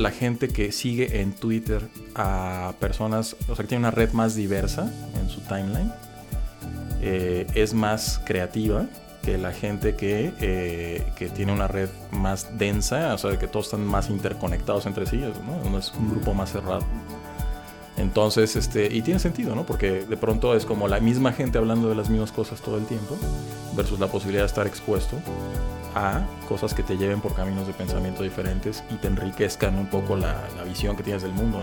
la gente que sigue en Twitter a personas, o sea, que tiene una red más diversa en su timeline, eh, es más creativa que la gente que, eh, que, tiene una red más densa, o sea, que todos están más interconectados entre sí, ¿no? es un grupo más cerrado. Entonces, este, y tiene sentido, ¿no? Porque de pronto es como la misma gente hablando de las mismas cosas todo el tiempo, versus la posibilidad de estar expuesto a cosas que te lleven por caminos de pensamiento diferentes y te enriquezcan un poco la, visión que tienes del mundo.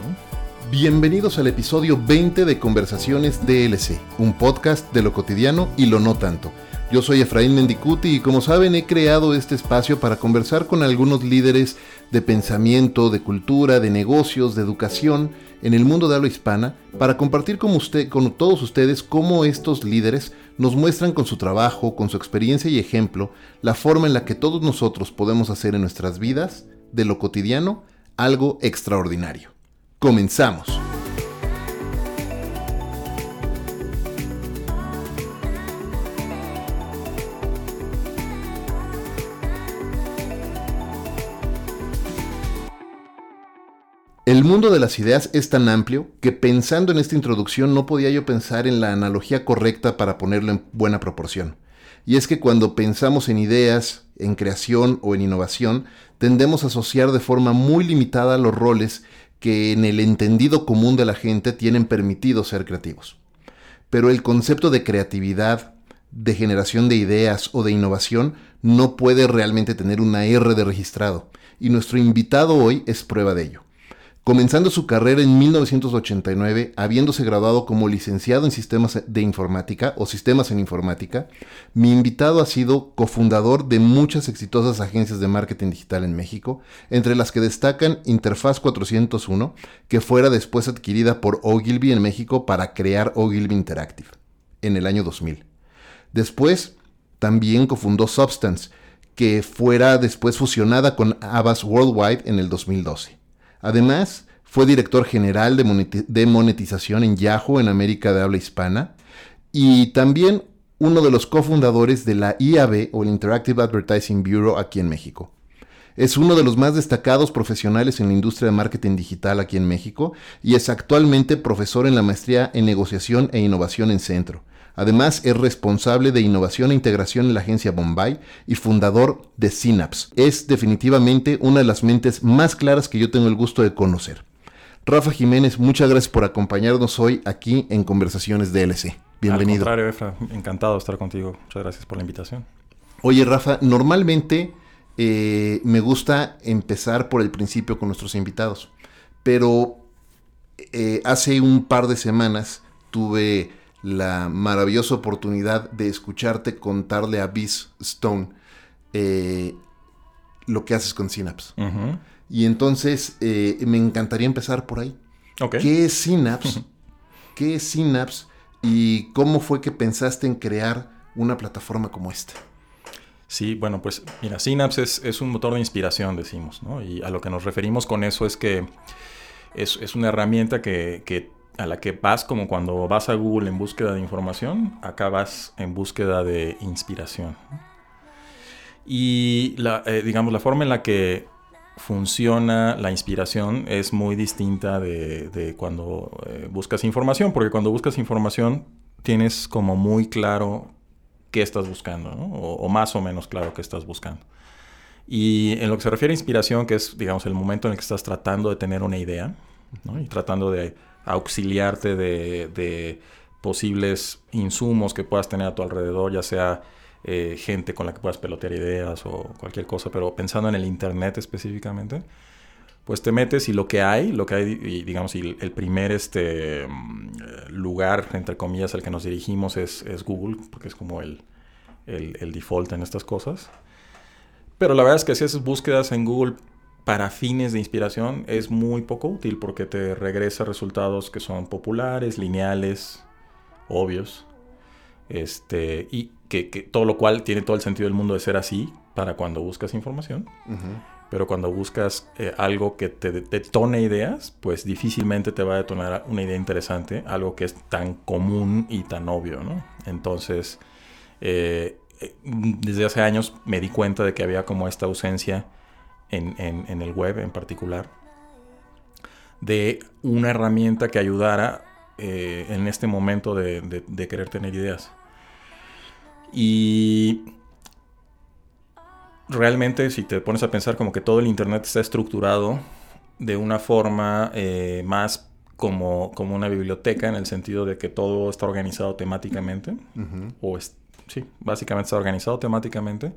Bienvenidos al episodio 20 de Conversaciones DLC, un podcast de lo cotidiano y lo no tanto. Yo soy Efraín Mendicuti y como saben he creado este espacio para conversar con algunos líderes de pensamiento, de cultura, de negocios, de educación en el mundo de habla hispana para compartir con, usted, con todos ustedes cómo estos líderes nos muestran con su trabajo, con su experiencia y ejemplo, la forma en la que todos nosotros podemos hacer en nuestras vidas, de lo cotidiano, algo extraordinario. Comenzamos. Mundo de las ideas es tan amplio que pensando en esta introducción no podía yo pensar en la analogía correcta para ponerlo en buena proporción. Y es que cuando pensamos en ideas, en creación o en innovación, tendemos a asociar de forma muy limitada los roles que en el entendido común de la gente tienen permitido ser creativos. Pero el concepto de creatividad, de generación de ideas o de innovación no puede realmente tener una R de registrado, y nuestro invitado hoy es prueba de ello. Comenzando su carrera en 1989, habiéndose graduado como licenciado en sistemas de informática o sistemas en informática, mi invitado ha sido cofundador de muchas exitosas agencias de marketing digital en México, entre las que destacan Interfaz 401, que fuera después adquirida por Ogilvy en México para crear Ogilvy Interactive, en el año 2000. Después, también cofundó Substance, que fuera después fusionada con Avast Worldwide en el 2012. Además, fue director general de monetización en Yahoo en América de habla hispana y también uno de los cofundadores de la IAB o el Interactive Advertising Bureau aquí en México. Es uno de los más destacados profesionales en la industria de marketing digital aquí en México y es actualmente profesor en la maestría en negociación e innovación en Centro. Además, es responsable de innovación e integración en la agencia Bombay y fundador de Synapse. Es definitivamente una de las mentes más claras que yo tengo el gusto de conocer. Rafa Jiménez, muchas gracias por acompañarnos hoy aquí en Conversaciones DLC. Bienvenido. Al contrario, Efra, encantado de estar contigo. Muchas gracias por la invitación. Oye, Rafa, normalmente eh, me gusta empezar por el principio con nuestros invitados, pero eh, hace un par de semanas tuve la maravillosa oportunidad de escucharte contarle a Biz Stone eh, lo que haces con Synapse. Y entonces eh, me encantaría empezar por ahí. ¿Qué es Synapse? ¿Qué es Synapse? ¿Y cómo fue que pensaste en crear una plataforma como esta? Sí, bueno, pues mira, Synapse es, un motor de inspiración, decimos, ¿no? Y a lo que nos referimos con eso es que es, una herramienta que, que a la que vas como cuando vas a Google en búsqueda de información, acá vas en búsqueda de inspiración. Y la, eh, digamos, la forma en la que funciona la inspiración es muy distinta de, cuando eh, buscas información, porque cuando buscas información tienes como muy claro qué estás buscando, o, más o menos claro qué estás buscando. Y en lo que se refiere a inspiración, que es, digamos, el momento en el que estás tratando de tener una idea, y tratando de auxiliarte de, posibles insumos que puedas tener a tu alrededor, ya sea eh, gente con la que puedas pelotear ideas o cualquier cosa, pero pensando en el Internet específicamente, pues te metes y lo que hay, lo que hay, digamos, y el primer este, mm, lugar, entre comillas, al que nos dirigimos es, Google, porque es como el, el, default en estas cosas. Pero la verdad es que si haces búsquedas en Google para fines de inspiración es muy poco útil porque te regresa resultados que son populares, lineales, obvios. Este, y que, todo lo cual tiene todo el sentido del mundo de ser así para cuando buscas información. Pero cuando buscas eh, algo que te detone ideas, pues difícilmente te va a detonar una idea interesante, algo que es tan común y tan obvio, ¿no? Entonces, eh, eh, desde hace años me di cuenta de que había como esta ausencia en, el web en particular de una herramienta que ayudara eh, en este momento de, de, querer tener ideas. Y realmente si te pones a pensar como que todo el Internet está estructurado de una forma eh, más como, como una biblioteca en el sentido de que todo está organizado temáticamente, o es, sí, básicamente está organizado temáticamente,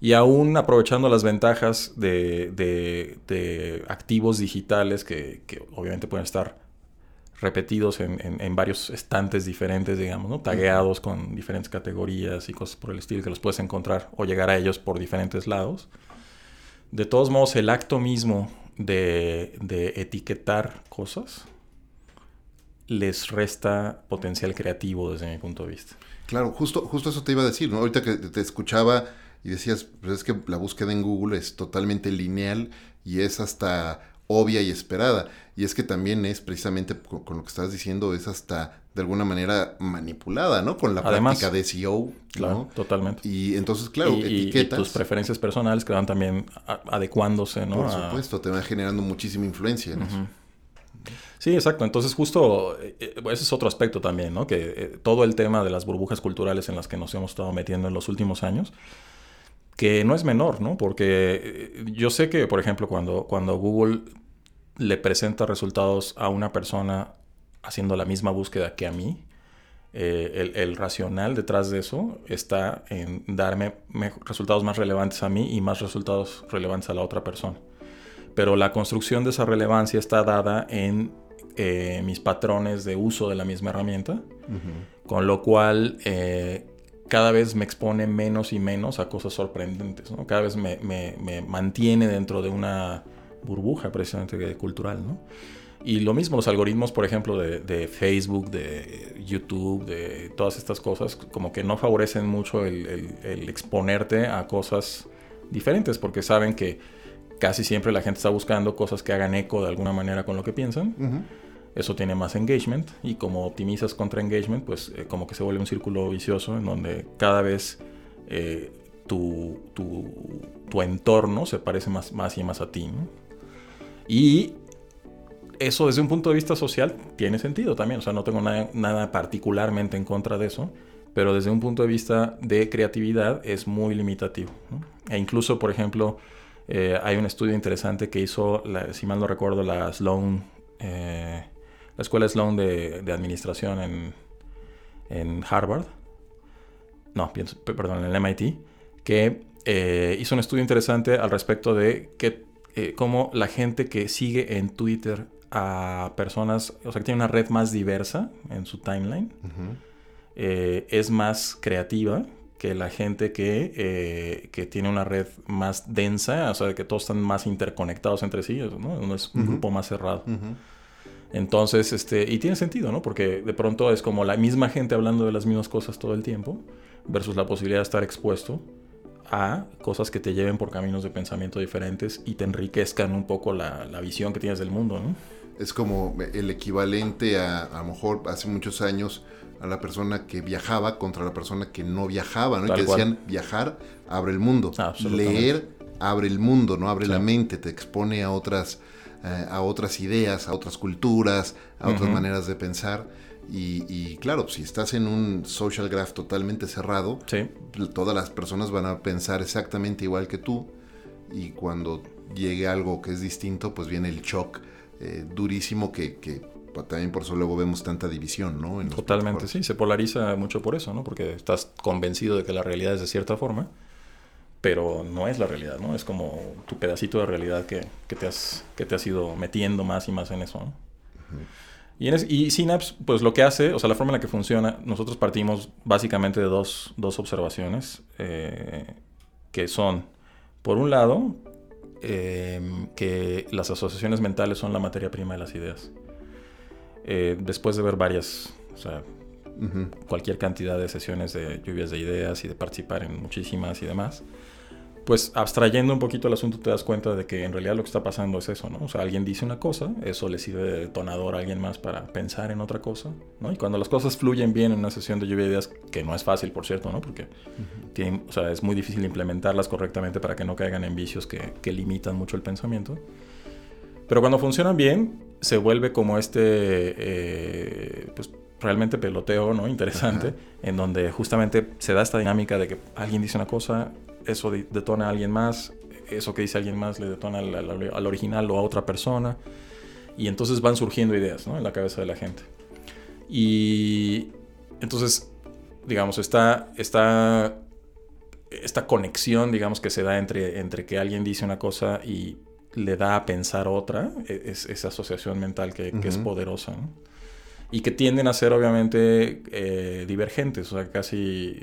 y aún aprovechando las ventajas de, de, activos digitales que, obviamente pueden estar repetidos en, en, varios estantes diferentes, digamos, ¿no? Tagueados con diferentes categorías y cosas por el estilo que los puedes encontrar o llegar a ellos por diferentes lados. De todos modos, el acto mismo de, de etiquetar cosas les resta potencial creativo desde mi punto de vista. Claro, justo, justo eso te iba a decir, ¿no? Ahorita que te escuchaba y decías, pues es que la búsqueda en Google es totalmente lineal y es hasta obvia y esperada. Y es que también es precisamente con, lo que estás diciendo, es hasta de alguna manera manipulada, ¿no? Con la práctica de SEO. Claro, totalmente. Y entonces, claro, y, etiquetas. Y tus preferencias personales que van también adecuándose, ¿no? Por supuesto, te van generando muchísima influencia en eso. Sí, exacto. Entonces, justo eh, eh, ese es otro aspecto también, ¿no? Que eh, todo el tema de las burbujas culturales en las que nos hemos estado metiendo en los últimos años, que no es menor, ¿no? Porque yo sé que, por ejemplo, cuando, cuando Google le presenta resultados a una persona haciendo la misma búsqueda que a mí, el, racional detrás de eso está en darme resultados más relevantes a mí y más resultados relevantes a la otra persona. Pero la construcción de esa relevancia está dada en eh, mis patrones de uso de la misma herramienta, con lo cual eh, cada vez me expone menos y menos a cosas sorprendentes, cada vez me, mantiene dentro de una burbuja precisamente cultural. Y lo mismo los algoritmos, por ejemplo, de, Facebook, de YouTube, de todas estas cosas, como que no favorecen mucho el, exponerte a cosas diferentes, porque saben que casi siempre la gente está buscando cosas que hagan eco de alguna manera con lo que piensan eso tiene más engagement y como optimizas contra engagement, pues eh, como que se vuelve un círculo vicioso en donde cada vez eh, tu, tu, entorno se parece más, más y más a ti. Y eso desde un punto de vista social tiene sentido también, o sea, no tengo nada, particularmente en contra de eso, pero desde un punto de vista de creatividad es muy limitativo. E incluso, por ejemplo, eh, hay un estudio interesante que hizo, si mal no recuerdo, la Sloan la Escuela Sloan de, de Administración en, en, Harvard, no, perdón, en el MIT, que eh, hizo un estudio interesante al respecto de que, eh, cómo la gente que sigue en Twitter a personas, o sea, que tiene una red más diversa en su timeline, eh, es más creativa que la gente que, que, tiene una red más densa, o sea, que todos están más interconectados entre sí, ¿no? es un grupo más cerrado. Entonces, este, y tiene sentido, ¿no? Porque de pronto es como la misma gente hablando de las mismas cosas todo el tiempo, versus la posibilidad de estar expuesto a cosas que te lleven por caminos de pensamiento diferentes y te enriquezcan un poco la, visión que tienes del mundo, ¿no? Es como el equivalente a, a lo mejor hace muchos años, a la persona que viajaba contra la persona que no viajaba, ¿no? y que decían, viajar abre el mundo. Leer abre el mundo, ¿no? Abre la mente, te expone a otras eh, a otras ideas, a otras culturas, a otras maneras de pensar. Y, claro, si estás en un social graph totalmente cerrado, todas las personas van a pensar exactamente igual que tú. Y cuando llegue algo que es distinto, pues viene el shock eh, durísimo que, que pues, también por eso luego vemos tanta división, ¿no? Totalmente, sí, se polariza mucho por eso, ¿no? Porque estás convencido de que la realidad es de cierta forma pero no es la realidad, ¿no? Es como tu pedacito de realidad que, te, has, que te has ido metiendo más y más en eso, ¿no? y, en y, Synapse, pues lo que hace, o sea, la forma en la que funciona, nosotros partimos básicamente de dos, dos observaciones, eh, que son, por un lado, em, que las asociaciones mentales son la materia prima de las ideas. Eh, después de ver varias, o sea, cualquier cantidad de sesiones de lluvias de ideas y de participar en muchísimas y demás, pues abstrayendo un poquito el asunto te das cuenta de que en realidad lo que está pasando es eso, ¿no? O sea, alguien dice una cosa, eso le sirve de detonador a alguien más para pensar en otra cosa, ¿no? Y cuando las cosas fluyen bien en una sesión de lluvia de ideas, que no es fácil, por cierto, ¿no? Porque o sea, es muy difícil implementarlas correctamente para que no caigan en vicios que, que limitan mucho el pensamiento. Pero cuando funcionan bien, se vuelve como este, eh, pues realmente peloteo, ¿no? Interesante, en donde justamente se da esta dinámica de que alguien dice una cosa, eso detona a alguien más, eso que dice alguien más le detona al, al, original o a otra persona, y entonces van surgiendo ideas, ¿no? En la cabeza de la gente. Y entonces, digamos, está, está esta conexión, digamos, que se da entre, entre que alguien dice una cosa y le da a pensar otra, e, es, esa asociación mental que, es poderosa. Y que tienden a ser obviamente eh, divergentes, o sea, casi,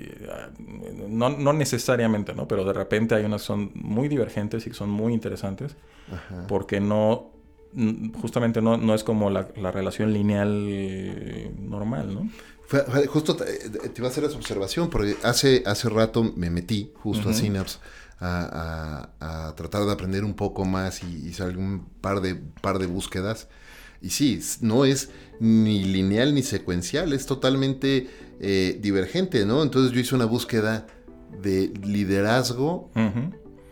no, no, necesariamente, ¿no? Pero de repente hay unas que son muy divergentes y que son muy interesantes, porque no, justamente no, no es como la, la relación lineal normal, ¿no? justo te, iba a hacer esa observación, porque hace, hace rato me metí justo a Synapse a, tratar de aprender un poco más y hice algún par de, par de búsquedas. Y sí, no es ni lineal ni secuencial, es totalmente eh, divergente, ¿no? Entonces yo hice una búsqueda de liderazgo,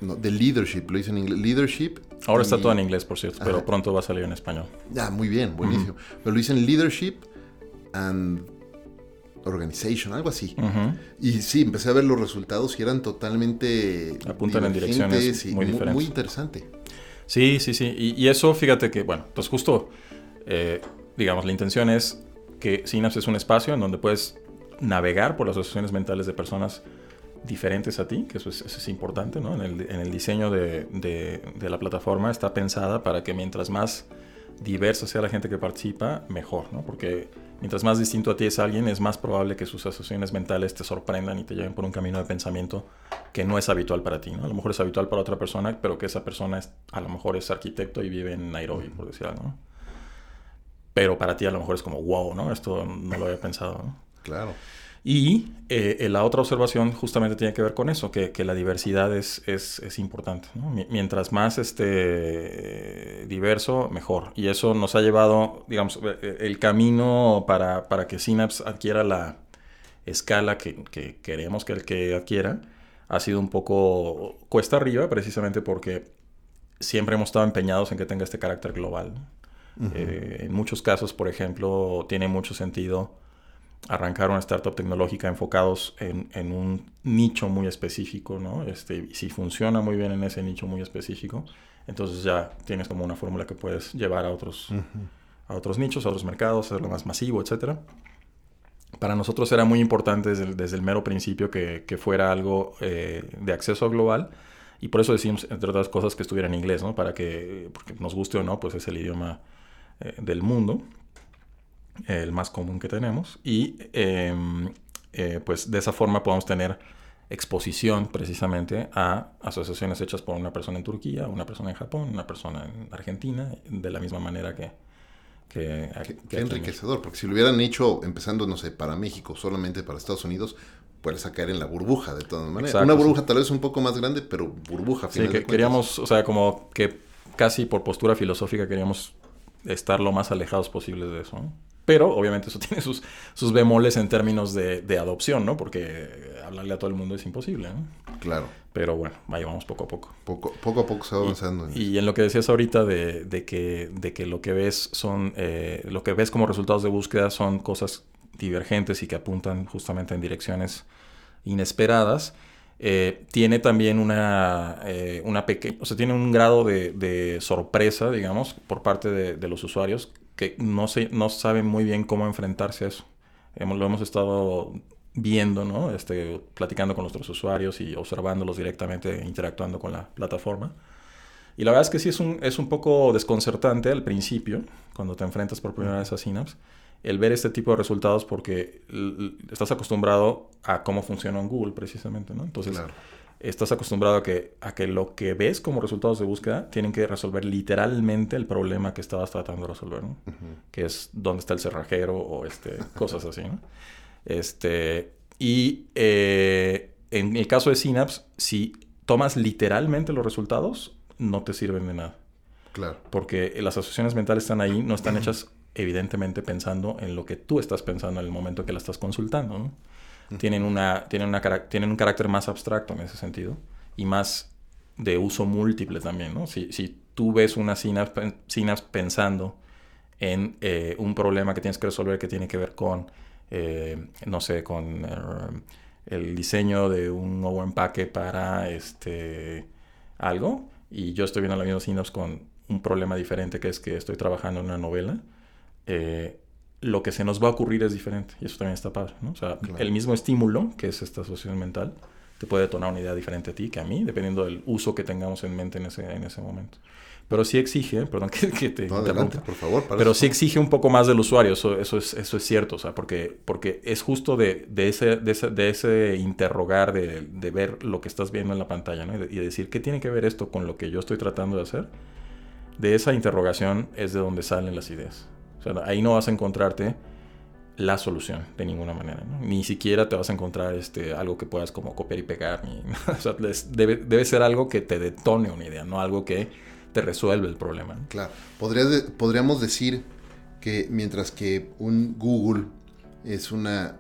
de leadership, lo hice en inglés, leadership. Ahora está todo en inglés, por cierto, pero pronto va a salir en español. Ya, muy bien, buenísimo. Pero lo hice en leadership and Organization, algo así. Y sí, empecé a ver los resultados y eran totalmente... Apuntan en direcciones muy, diferentes. Muy interesante. Sí, sí, sí. Y, eso, fíjate que, bueno, pues justo, eh, digamos, la intención es que Synapse es un espacio en donde puedes navegar por las asociaciones mentales de personas diferentes a ti, que eso es, importante, ¿no? En el, diseño de, de, la plataforma está pensada para que mientras más diversa sea la gente que participa, mejor, ¿no? Porque Mientras más distinto a ti es alguien, es más probable que sus asociaciones mentales te sorprendan y te lleven por un camino de pensamiento que no es habitual para ti. ¿no? A lo mejor es habitual para otra persona, pero que esa persona es, a lo mejor es arquitecto y vive en Nairobi, por decir algo. Pero para ti a lo mejor es como, wow, ¿no? Esto no lo había pensado. ¿no? Claro. Y eh, la otra observación justamente tiene que ver con eso, que, la diversidad es, es, importante. Mientras más este, diverso, mejor. Y eso nos ha llevado, digamos, eh, eh, el camino para, para que Synapse adquiera la escala que, queremos que el que adquiera, ha sido un poco cuesta arriba, precisamente porque siempre hemos estado empeñados en que tenga este carácter global. En muchos casos, por ejemplo, tiene mucho sentido arrancar una startup tecnológica enfocados en, un nicho muy específico, ¿no? Este, si funciona muy bien en ese nicho muy específico, entonces ya tienes como una fórmula que puedes llevar a otros, a otros nichos, a otros mercados, hacerlo más masivo, etc. Para nosotros era muy importante desde el, mero principio que, fuera algo eh, de acceso global y por eso decimos, entre otras cosas, que estuviera en inglés, ¿no? Para que, porque nos guste o no, pues es el idioma eh, del mundo el más común que tenemos, y em, eh, pues de esa forma podemos tener exposición precisamente a asociaciones hechas por una persona en Turquía, una persona en Japón, una persona en Argentina, de la misma manera que... que, qué, enriquecedor, porque si lo hubieran hecho empezando, no sé, para México, solamente para Estados Unidos, puedes caer en la burbuja de todas maneras. una burbuja tal vez un poco más grande, pero burbuja. Sí, que queríamos, o sea, como que casi por postura filosófica queríamos estar lo más alejados posibles de eso. ¿no? Pero obviamente eso tiene sus, sus bemoles en términos de, adopción, ¿no? Porque hablarle a todo el mundo es imposible, ¿no? Claro. Pero bueno, ahí vamos poco a poco. Poco, poco a poco se va avanzando. Y, en lo que decías ahorita de, que, de que lo que ves son, eh, lo que ves como resultados de búsqueda son cosas divergentes y que apuntan justamente en direcciones inesperadas. Eh, tiene también una, eh, una pequeña, o sea, tiene un grado de, sorpresa, digamos, por parte de, de, los usuarios que no, se, no saben muy bien cómo enfrentarse a eso. Hemos, lo hemos estado viendo, ¿no? Este, platicando con nuestros usuarios y observándolos directamente, interactuando con la plataforma. Y la verdad es que sí es un, es un poco desconcertante al principio, cuando te enfrentas por primera vez a Synapse, el ver este tipo de resultados porque estás acostumbrado a cómo funciona en Google precisamente, ¿no? Entonces, estás acostumbrado a que, a que lo que ves como resultados de búsqueda tienen que resolver literalmente el problema que estabas tratando de resolver, ¿no? Que es dónde está el cerrajero o este, cosas así, ¿no? Este, y eh, en el caso de Synapse, si tomas literalmente los resultados, no te sirven de nada. Claro. Porque las asociaciones mentales están ahí, no están hechas evidentemente pensando en lo que tú estás pensando en el momento que la estás consultando, ¿no? tienen, una, tienen, una, tienen un carácter más abstracto en ese sentido y más de uso múltiple también, ¿no? Si, si tú ves una synapse, pensando en eh, un problema que tienes que resolver que tiene que ver con, eh, no sé, con el diseño de un nuevo empaque para este algo y yo estoy viendo la misma Synops con un problema diferente que es que estoy trabajando en una novela, eh, lo que se nos va a ocurrir es diferente y eso también está padre, ¿no? O sea, el mismo estímulo, que es esta asociación mental, te puede detonar una idea diferente a ti que a mí, dependiendo del uso que tengamos en mente en ese, en ese momento pero sí exige, perdón que, te adelante, por favor. Pero sí exige un poco más del usuario, eso, eso, es, eso es cierto, o sea, porque, porque es justo de, de, ese, de, ese, de ese interrogar, de, de, ver lo que estás viendo en la pantalla, ¿no? Y, decir, ¿qué tiene que ver esto con lo que yo estoy tratando de hacer? De esa interrogación es de donde salen las ideas. O sea, ahí no vas a encontrarte la solución de ninguna manera. ¿no? Ni siquiera te vas a encontrar este, algo que puedas como copiar y pegar. Ni, o sea, debe, debe ser algo que te detone una idea, no algo que te resuelve el problema. Claro. podríamos decir que mientras que un Google es una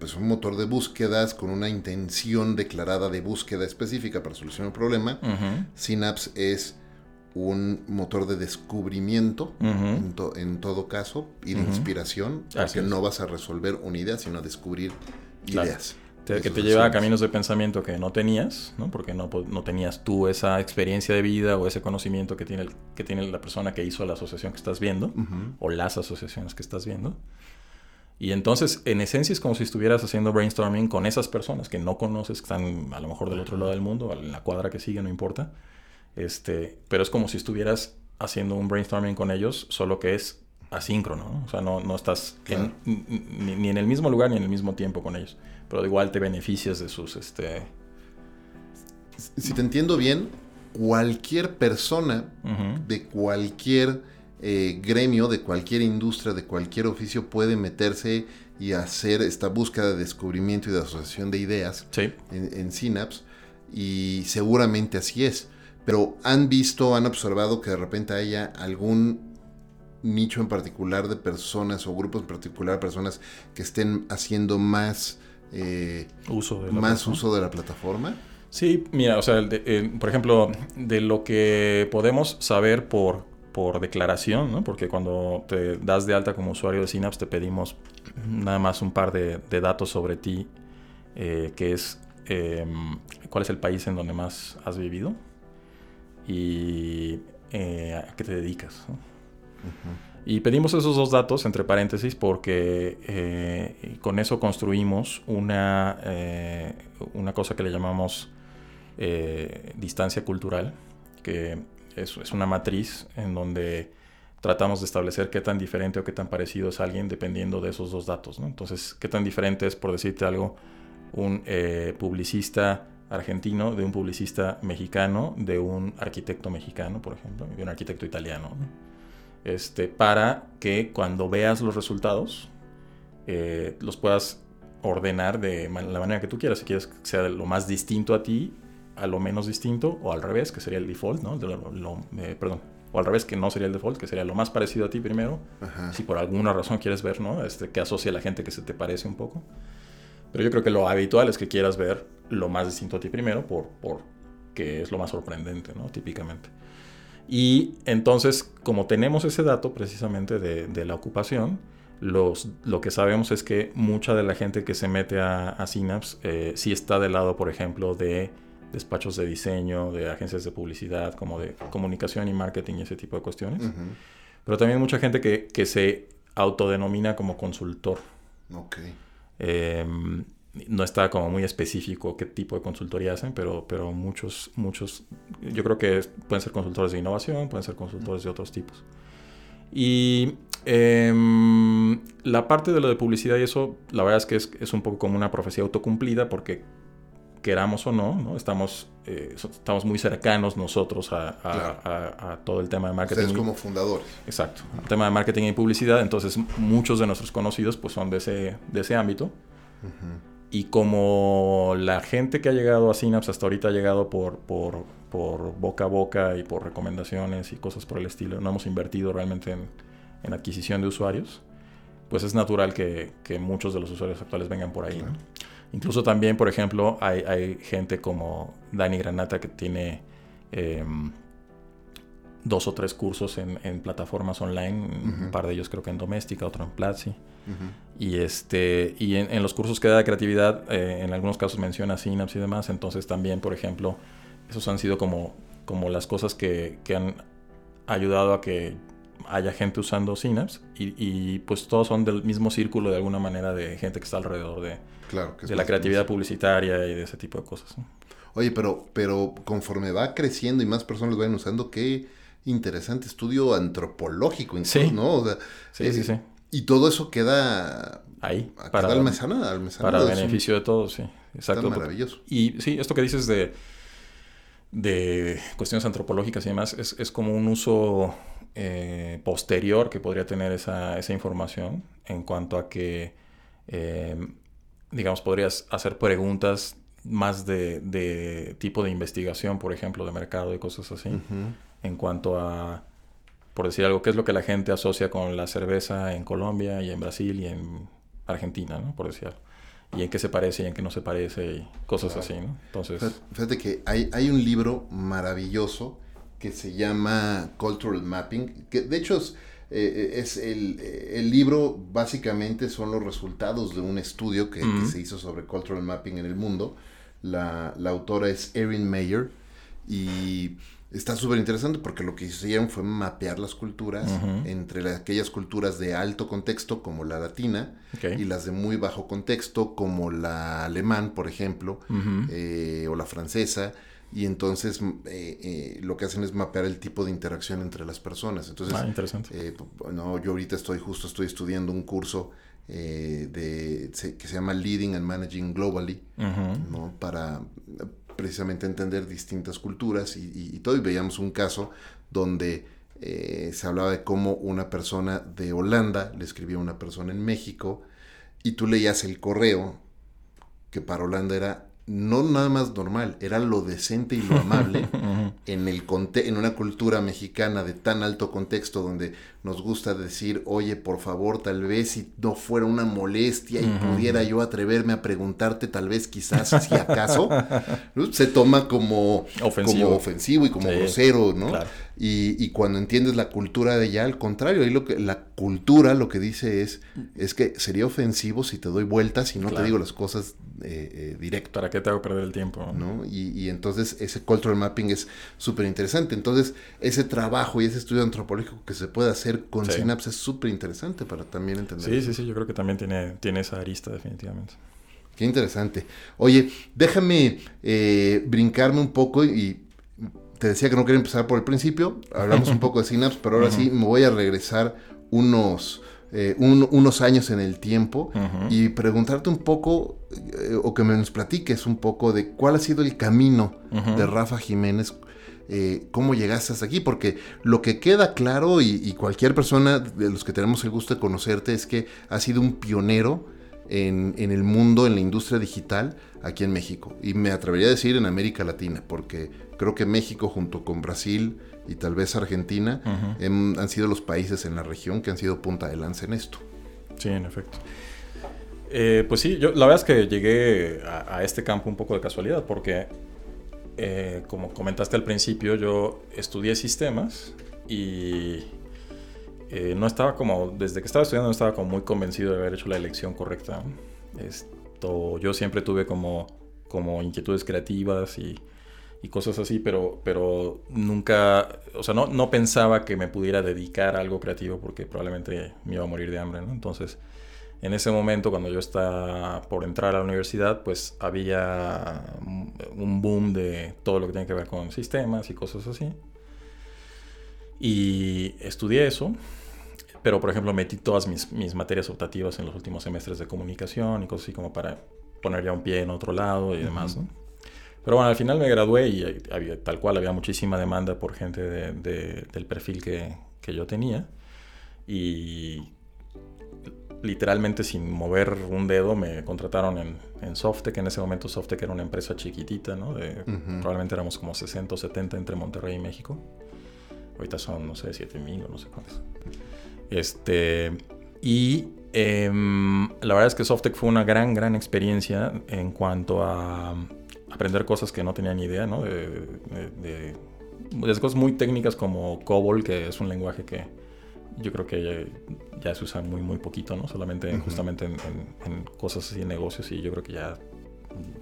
pues un motor de búsquedas con una intención declarada de búsqueda específica para solucionar un problema, Synapse es un motor de descubrimiento en, todo caso y de inspiración, porque no vas a resolver una idea, sino a descubrir ideas. Que te lleva a caminos de pensamiento que no tenías, ¿no? porque no, no, tenías tú esa experiencia de vida o ese conocimiento que tiene, que tiene la persona que hizo la asociación que estás viendo, o las asociaciones que estás viendo. Y entonces, en esencia, es como si estuvieras haciendo brainstorming con esas personas que no conoces, que están a lo mejor del otro lado del mundo, en la cuadra que sigue, no importa. Este, pero es como si estuvieras haciendo un brainstorming con ellos, solo que es asíncrono, ¿no? O sea, no, no estás ni, en el mismo lugar ni en el mismo tiempo con ellos pero igual te beneficias de sus, este... Si te entiendo bien, cualquier persona de cualquier eh, gremio, de cualquier industria, de cualquier oficio puede meterse y hacer esta búsqueda de descubrimiento y de asociación de ideas en, en Synapse y seguramente así es. Pero han visto, han observado que de repente haya algún nicho en particular de personas o grupos en particular de personas que estén haciendo más eh, uso más uso de la plataforma? Sí, mira, o sea, por ejemplo, de lo que podemos saber por, por declaración, ¿no? porque cuando te das de alta como usuario de Synapse te pedimos nada más un par de, datos sobre ti, eh, que es em, cuál es el país en donde más has vivido y eh, a qué te dedicas. Y pedimos esos dos datos entre paréntesis porque eh, con eso construimos una, eh, una cosa que le llamamos distancia cultural, que es, es, una matriz en donde tratamos de establecer qué tan diferente o qué tan parecido es alguien dependiendo de esos dos datos. ¿no? Entonces, qué tan diferente es, por decirte algo, un publicista argentino de un publicista mexicano, de un arquitecto mexicano, por ejemplo, y un arquitecto italiano. ¿no? este, para que cuando veas los resultados eh, los puedas ordenar de la manera que tú quieras. Si quieres que sea lo más distinto a ti, a lo menos distinto, o al revés, que sería el default, ¿no? Eh, perdón, o al revés, que no sería el default, que sería lo más parecido a ti primero. Si por alguna razón quieres ver, ¿no? Este, que asocia a la gente que se te parece un poco. Pero yo creo que lo habitual es que quieras ver lo más distinto a ti primero, por, por que es lo más sorprendente, ¿no? Típicamente. Y entonces, como tenemos ese dato precisamente de, la ocupación, los, lo que sabemos es que mucha de la gente que se mete a, a Synapse eh, sí está del lado, por ejemplo, de despachos de diseño, de agencias de publicidad, como de comunicación y marketing y ese tipo de cuestiones. Pero también mucha gente que, que, se autodenomina como consultor. Ok. Em, no está como muy específico qué tipo de consultoría hacen, pero, pero muchos, muchos, yo creo que pueden ser consultores de innovación, pueden ser consultores de otros tipos. Y em, la parte de lo de publicidad y eso, la verdad es que es, es, un poco como una profecía autocumplida porque queramos o no, ¿no? Estamos, eh, estamos muy cercanos nosotros a, a, todo el tema de marketing. Ustedes como fundadores. Exacto. El tema de marketing y publicidad, entonces muchos de nuestros conocidos pues son de ese, de ese ámbito. Y como la gente que ha llegado a Synapse hasta ahorita ha llegado por, por, por, boca a boca y por recomendaciones y cosas por el estilo, no hemos invertido realmente en, en adquisición de usuarios, pues es natural que, que, muchos de los usuarios actuales vengan por ahí. Incluso también, por ejemplo, hay, hay, gente como Dani Granata que tiene... Em, dos o tres cursos en, plataformas online, un par de ellos creo que en Doméstica, otro en Platzi. Y, este, y en, los cursos que da de creatividad, eh, en algunos casos menciona Synapse y demás, entonces también, por ejemplo, esos han sido como, como las cosas que, que han ayudado a que haya gente usando Synapse y, pues todos son del mismo círculo de alguna manera de gente que está alrededor de, claro, de la creatividad publicitaria y de ese tipo de cosas. Oye, pero, pero conforme va creciendo y más personas lo vayan usando, qué interesante estudio antropológico incluso, ¿no? sí, sí, sí. Y todo eso queda ahí para almacenado, para beneficio de todos, sí. Exacto. maravilloso. Y sí, esto que dices de, de cuestiones antropológicas y demás es, es como un uso eh, posterior que podría tener esa, esa, información en cuanto a que, eh, digamos, podrías hacer preguntas más de, de, tipo de investigación, por ejemplo, de mercado y cosas así, en cuanto a, por decir algo, qué es lo que la gente asocia con la cerveza en Colombia y en Brasil y en Argentina, ¿no? Por decir algo. Y en qué se parece y en qué no se parece y cosas así, ¿no? Entonces... Fíjate que hay, hay un libro maravilloso que se llama Cultural Mapping, que de hecho es, eh, es el, el, libro básicamente son los resultados de un estudio que, que, se hizo sobre Cultural Mapping en el mundo. La, la autora es Erin Mayer y está súper interesante porque lo que hicieron fue mapear las culturas entre aquellas culturas de alto contexto como la latina y las de muy bajo contexto como la alemán, por ejemplo, eh, o la francesa y entonces mm, eh, eh, lo que hacen es mapear el tipo de interacción entre las personas. Entonces, ah, interesante. Eh, no, yo ahorita estoy justo estoy estudiando un curso de, que se llama Leading and Managing Globally, ¿no? para precisamente entender distintas culturas y, todo. Y veíamos un caso donde se hablaba de cómo una persona de Holanda le escribía a una persona en México y tú leías el correo que para Holanda era no nada más normal, era lo decente y lo amable en, el en una cultura mexicana de tan alto contexto donde nos gusta decir, oye, por favor, tal vez si no fuera una molestia y pudiera yo atreverme a preguntarte, tal vez quizás si acaso, se toma como ofensivo, como ofensivo. y como grosero, ¿no? Y, cuando entiendes la cultura de ella, al contrario, ahí lo que, la cultura lo que dice es, es que sería ofensivo si te doy vueltas y no te digo las cosas eh, eh, directo. ¿Para qué te hago perder el tiempo? ¿no? Y, entonces ese cultural mapping es súper interesante. Entonces ese trabajo y ese estudio antropológico que se puede hacer con Synapse es súper interesante para también entender. Sí, sí, sí, yo creo que también tiene, tiene esa arista definitivamente. Qué interesante. Oye, déjame eh, brincarme un poco y te decía que no quería empezar por el principio, hablamos un poco de Synapse, pero ahora sí me voy a regresar unos, eh, unos años en el tiempo y preguntarte un poco, eh, o que me nos platiques un poco de cuál ha sido el camino de Rafa Jiménez, eh, cómo llegaste hasta aquí, porque lo que queda claro y, y, cualquier persona de los que tenemos el gusto de conocerte es que has sido un pionero en, el mundo, en la industria digital aquí en México. Y me atrevería a decir en América Latina, porque creo que México junto con Brasil y tal vez Argentina han sido los países en la región que han sido punta de lanza en esto. Sí, en efecto. Eh, pues sí, yo la verdad es que llegué a, este campo un poco de casualidad, porque eh, como comentaste al principio, yo estudié sistemas y eh, no estaba como, desde que estaba estudiando no estaba como muy convencido de haber hecho la elección correcta. Esto, yo siempre tuve como, como inquietudes creativas y, y cosas así, pero, pero nunca, o sea, no, no pensaba que me pudiera dedicar a algo creativo porque probablemente me iba a morir de hambre. Entonces, en ese momento, cuando yo estaba por entrar a la universidad, pues había un boom de todo lo que tiene que ver con sistemas y cosas así. Y estudié eso pero, por ejemplo, metí todas mis, mis, materias optativas en los últimos semestres de comunicación y cosas así como para poner ya un pie en otro lado y demás, ¿no? Pero bueno, al final me gradué y había, tal cual había muchísima demanda por gente de, del perfil que, que, yo tenía. Y literalmente sin mover un dedo me contrataron en, en Softec. En ese momento Softec era una empresa chiquitita, ¿no? Probablemente éramos como 60 o 70 entre Monterrey y México. Ahorita son, no sé, 7 mil o no sé cuántos. Este, y em, la verdad es que Softec fue una gran, gran experiencia en cuanto a aprender cosas que no tenía ni idea, ¿no? De, desde cosas muy técnicas como COBOL, que es un lenguaje que yo creo que ya, se usa muy, muy poquito, ¿no? Solamente justamente en, cosas así, en negocios, y yo creo que ya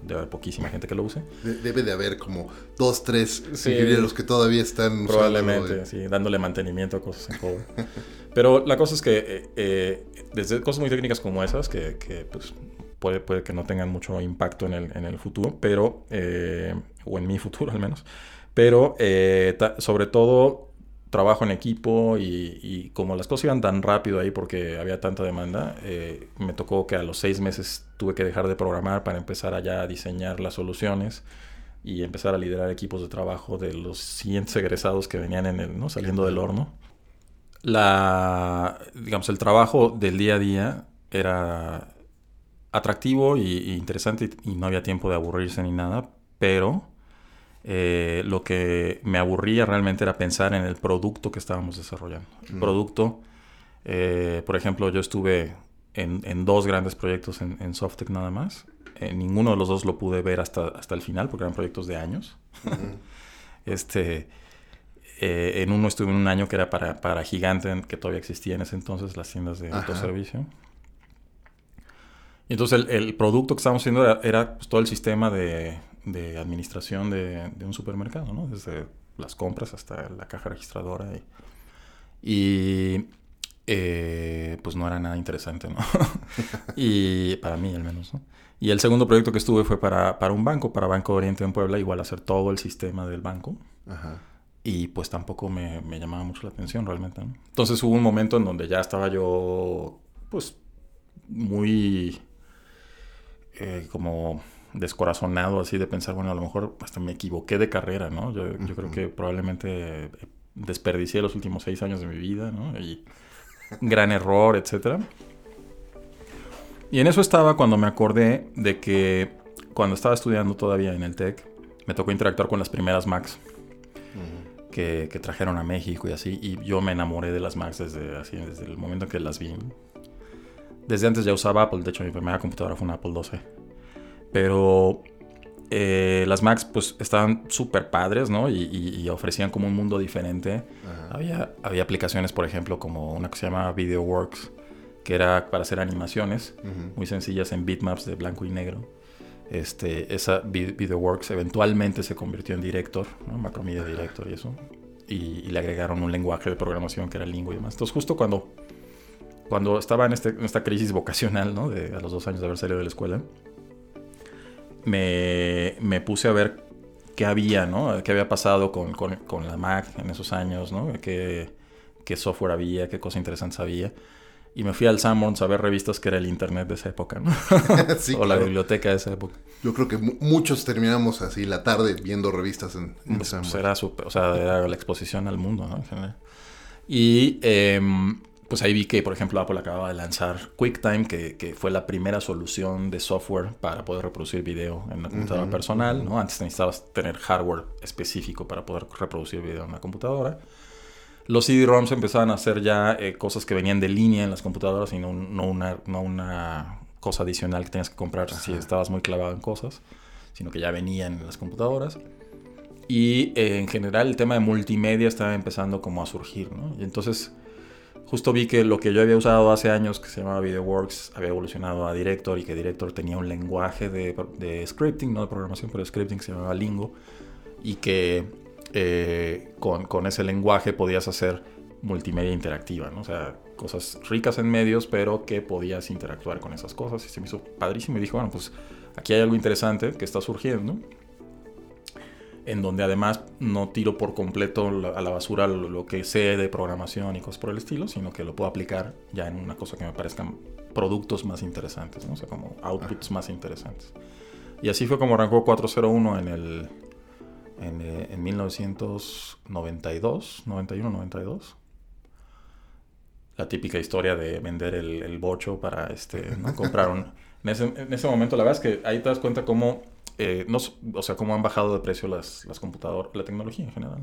debe haber poquísima gente que lo use. debe de haber como dos, tres ingenieros que todavía están Probablemente, sí, dándole mantenimiento a cosas en COBOL. Pero la cosa es que eh, eh, desde cosas muy técnicas como esas, que, que pues, puede, puede, que no tengan mucho impacto en el, en el futuro, pero, eh, o en mi futuro al menos, pero sobre todo trabajo en equipo y, como las cosas iban tan rápido ahí porque había tanta demanda, eh, me tocó que a los seis meses tuve que dejar de programar para empezar allá a diseñar las soluciones y empezar a liderar equipos de trabajo de los siguientes egresados que venían en el, ¿no? saliendo del horno. La, digamos, el trabajo del día a día era atractivo y, interesante y no había tiempo de aburrirse ni nada, pero eh, lo que me aburría realmente era pensar en el producto que estábamos desarrollando. El mm. producto, eh, por ejemplo, yo estuve en, dos grandes proyectos en, en Softec nada más. En ninguno de los dos lo pude ver hasta, hasta el final porque eran proyectos de años. este, eh, en uno estuve en un año que era para, para Gigante, que todavía existía en ese entonces, las tiendas de autoservicio. Y entonces el, producto que estábamos haciendo era, pues, todo el sistema de, de administración de, un supermercado, ¿no? Desde las compras hasta la caja registradora. Y, eh, pues no era nada interesante, ¿no? y para mí al menos, ¿no? Y el segundo proyecto que estuve fue para, un banco, para Banco Oriente en Puebla, igual hacer todo el sistema del banco. Y pues tampoco me, llamaba mucho la atención realmente. ¿no? Entonces hubo un momento en donde ya estaba yo, pues, muy eh, como descorazonado así de pensar, bueno, a lo mejor hasta me equivoqué de carrera, ¿no? Yo, yo creo que probablemente desperdicié los últimos seis años de mi vida, ¿no? Y gran error, etcétera. Y en eso estaba cuando me acordé de que cuando estaba estudiando todavía en el TEC, me tocó interactuar con las primeras Macs que, que, trajeron a México y así. Y yo me enamoré de las Macs desde, así, desde el momento en que las vi. Desde antes ya usaba Apple, de hecho mi primera computadora fue una Apple 12. Pero eh, las Macs pues estaban súper padres, ¿no? Y, ofrecían como un mundo diferente. Había, había aplicaciones, por ejemplo, como una que se llama VideoWorks, que era para hacer animaciones muy sencillas en bitmaps de blanco y negro. Este, esa VideoWorks eventualmente se convirtió en Director, ¿no? Macromedia Director y eso. Y, le agregaron un lenguaje de programación que era Lingo y demás. Entonces, justo cuando, cuando estaba en, este, en esta crisis vocacional, ¿no? De, a los dos años de haber salido de la escuela, me, me puse a ver qué había, ¿no? ¿Qué había pasado con, con, con la Mac en esos años, ¿no? ¿Qué, ¿Qué, software había, qué cosas interesantes había. Y me fui al Sanborns a ver revistas que era el internet de esa época, ¿no? o la biblioteca de esa época. Yo creo que muchos terminamos así la tarde viendo revistas en, en pues, pues era super, o sea, era la exposición al mundo, ¿no? Y eh, pues ahí vi que, por ejemplo, Apple acababa de lanzar QuickTime, que, que fue la primera solución de software para poder reproducir video en una computadora personal, ¿no? Antes necesitabas tener hardware específico para poder reproducir video en una computadora. Los CD-ROMs empezaban a hacer ya eh, cosas que venían de línea en las computadoras y no, no, una, no una cosa adicional que tenías que comprar si estabas muy clavado en cosas, sino que ya venían en las computadoras. Y eh, en general el tema de multimedia estaba empezando como a surgir, ¿no? Y entonces justo vi que lo que yo había usado hace años, que se llamaba VideoWorks, había evolucionado a Director y que Director tenía un lenguaje de, scripting, no de programación, pero de scripting que se llamaba Lingo, y que eh, con, ese lenguaje podías hacer multimedia interactiva, ¿no? O sea, cosas ricas en medios, pero que podías interactuar con esas cosas. Y se me hizo padrísimo y dije, bueno, pues aquí hay algo interesante que está surgiendo en donde además no tiro por completo a la basura lo, que sé de programación y cosas por el estilo, sino que lo puedo aplicar ya en una cosa que me parezcan productos más interesantes, ¿no? o sea, como outputs más interesantes. Y así fue como arrancó 401 en el en, eh, en 1992, 91, 92. La típica historia de vender el, el bocho para este, ¿no? comprar un... En ese, en ese momento, la verdad es que ahí te das cuenta cómo eh, no, o sea, cómo han bajado de precio las, las computadoras, la tecnología en general.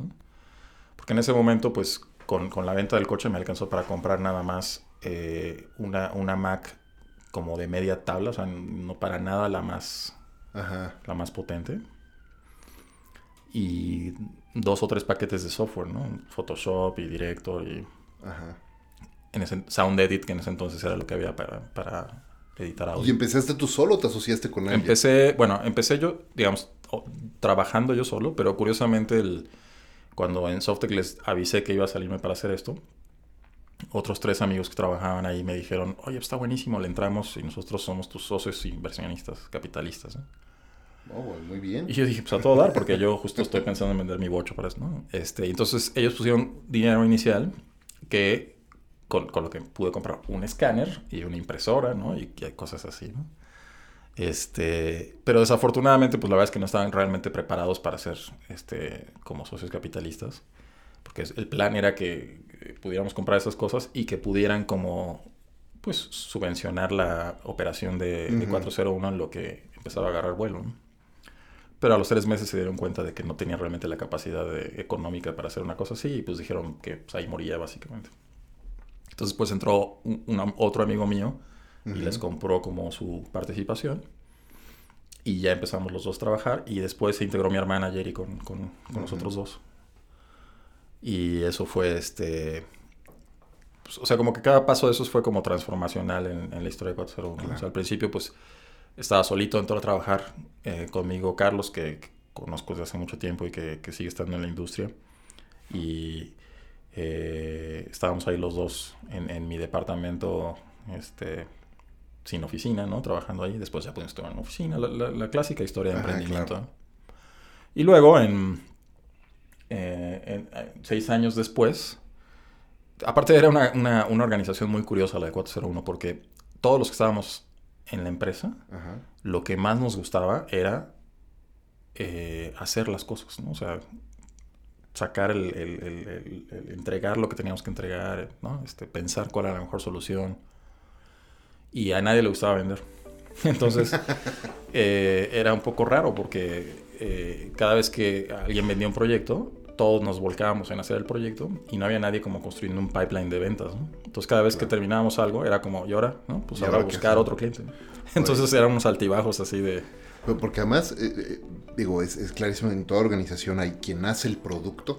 Porque en ese momento, pues, con, con, la venta del coche me alcanzó para comprar nada más eh, una, una Mac como de media tabla, o sea, no para nada la más, la más potente. Y dos o tres paquetes de software, ¿no? Photoshop y Director y Ajá. en ese, Sound Edit, que en ese entonces era lo que había para, para editar audio. ¿Y empezaste tú solo o te asociaste con alguien? Empecé, bueno, empecé yo, digamos, trabajando yo solo, pero curiosamente el, cuando en Softec les avisé que iba a salirme para hacer esto, otros tres amigos que trabajaban ahí me dijeron, oye, está buenísimo, le entramos y nosotros somos tus socios inversionistas, capitalistas. ¿no?". Oh, muy bien. Y yo dije, pues a todo dar, porque yo justo estoy pensando en vender mi bocho para eso, ¿no? Este, entonces ellos pusieron dinero inicial que con, con lo que pude comprar un escáner y una impresora, ¿no? Y, y cosas así, ¿no? Este, pero desafortunadamente, pues la verdad es que no estaban realmente preparados para ser, este, como socios capitalistas, porque el plan era que eh, pudiéramos comprar esas cosas y que pudieran como, pues, subvencionar la operación de, de Ujú. 401 en lo que empezaba a agarrar vuelo, ¿no? Pero a los tres meses se dieron cuenta de que no tenía realmente la capacidad de- económica para hacer una cosa así y pues dijeron que pues, ahí moría básicamente. Entonces pues entró un- una- otro amigo mío y Ujú. les compró como su participación y ya empezamos los dos a trabajar y después se integró mi hermana Jerry con, con, con los Ujú. otros dos. Y eso fue este... pues, o sea, como que cada paso de esos fue como transformacional en, en la historia de 401. ¿no? O sea, al principio pues estaba solito, entró a trabajar eh, conmigo Carlos, que, que conozco desde hace mucho tiempo y que, que sigue estando en la industria. Y eh, estábamos ahí los dos en, en mi departamento, este, sin oficina, ¿no? Trabajando ahí. Después ya pudimos en una oficina, la, la- la clásica historia de Ajá, emprendimiento. claro. Y luego, en, eh, en- eh, seis años después, aparte era una, una- una organización muy curiosa la de 401, porque todos los que estábamos en la empresa, Ajá. lo que más nos gustaba era eh, hacer las cosas, ¿no? O sea, sacar el, el- el- el- el entregar lo que teníamos que entregar, ¿no? Este, pensar cuál era la mejor solución. Y a nadie le gustaba vender. Entonces, eh, era un poco raro porque eh, cada vez que alguien vendía un proyecto, todos nos volcábamos en hacer el proyecto y no había nadie como construyendo un pipeline de ventas, ¿no? Entonces, cada vez que terminábamos algo, era como, ¿y ahora? ¿no? Pues ¿Y ahora buscar otro cliente. Entonces, eran unos altibajos así de... Porque además, eh, eh, digo, es, es clarísimo, en toda organización hay quien hace el producto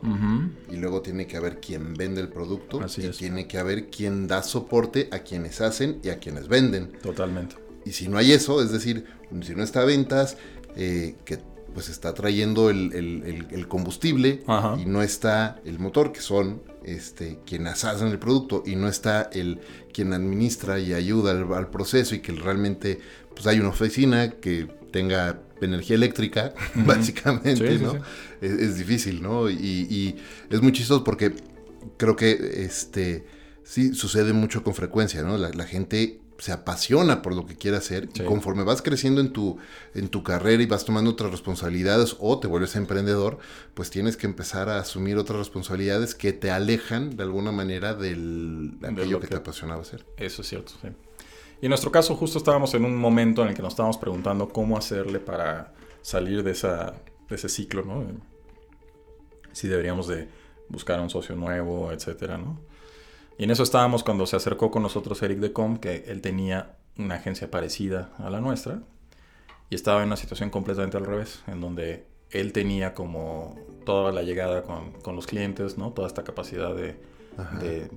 y luego tiene que haber quien vende el producto Así y es. tiene que haber quien da soporte a quienes hacen y a quienes venden. Totalmente. Y si no hay eso, es decir, si no está ventas, eh, que pues está trayendo el, el- el- el combustible Ajá. y no está el motor, que son este, quienes hacen el producto, y no está el quien administra y ayuda al, al proceso y que realmente pues hay una oficina que tenga energía eléctrica, básicamente, Sí, sí, ¿no? sí. Es, es difícil, ¿no? Y, y es muy chistoso porque creo que este sí sucede mucho con frecuencia, ¿no? La, la gente se apasiona por lo que quiere hacer Sí. y conforme vas creciendo en tu, en tu carrera y vas tomando otras responsabilidades o te vuelves emprendedor, pues tienes que empezar a asumir otras responsabilidades que te alejan de alguna manera del, de aquello lo que, que- te apasionaba hacer. Eso es cierto, sí. Y en nuestro caso justo estábamos en un momento en el que nos estábamos preguntando cómo hacerle para salir de, esa, de ese ciclo, ¿no? Si deberíamos de buscar un socio nuevo, etcétera, ¿no? Y en eso estábamos cuando se acercó con nosotros Eric de Com, que él tenía una agencia parecida a la nuestra y estaba en una situación completamente al revés, en donde él tenía como toda la llegada con, con los clientes, ¿no? Toda esta capacidad de,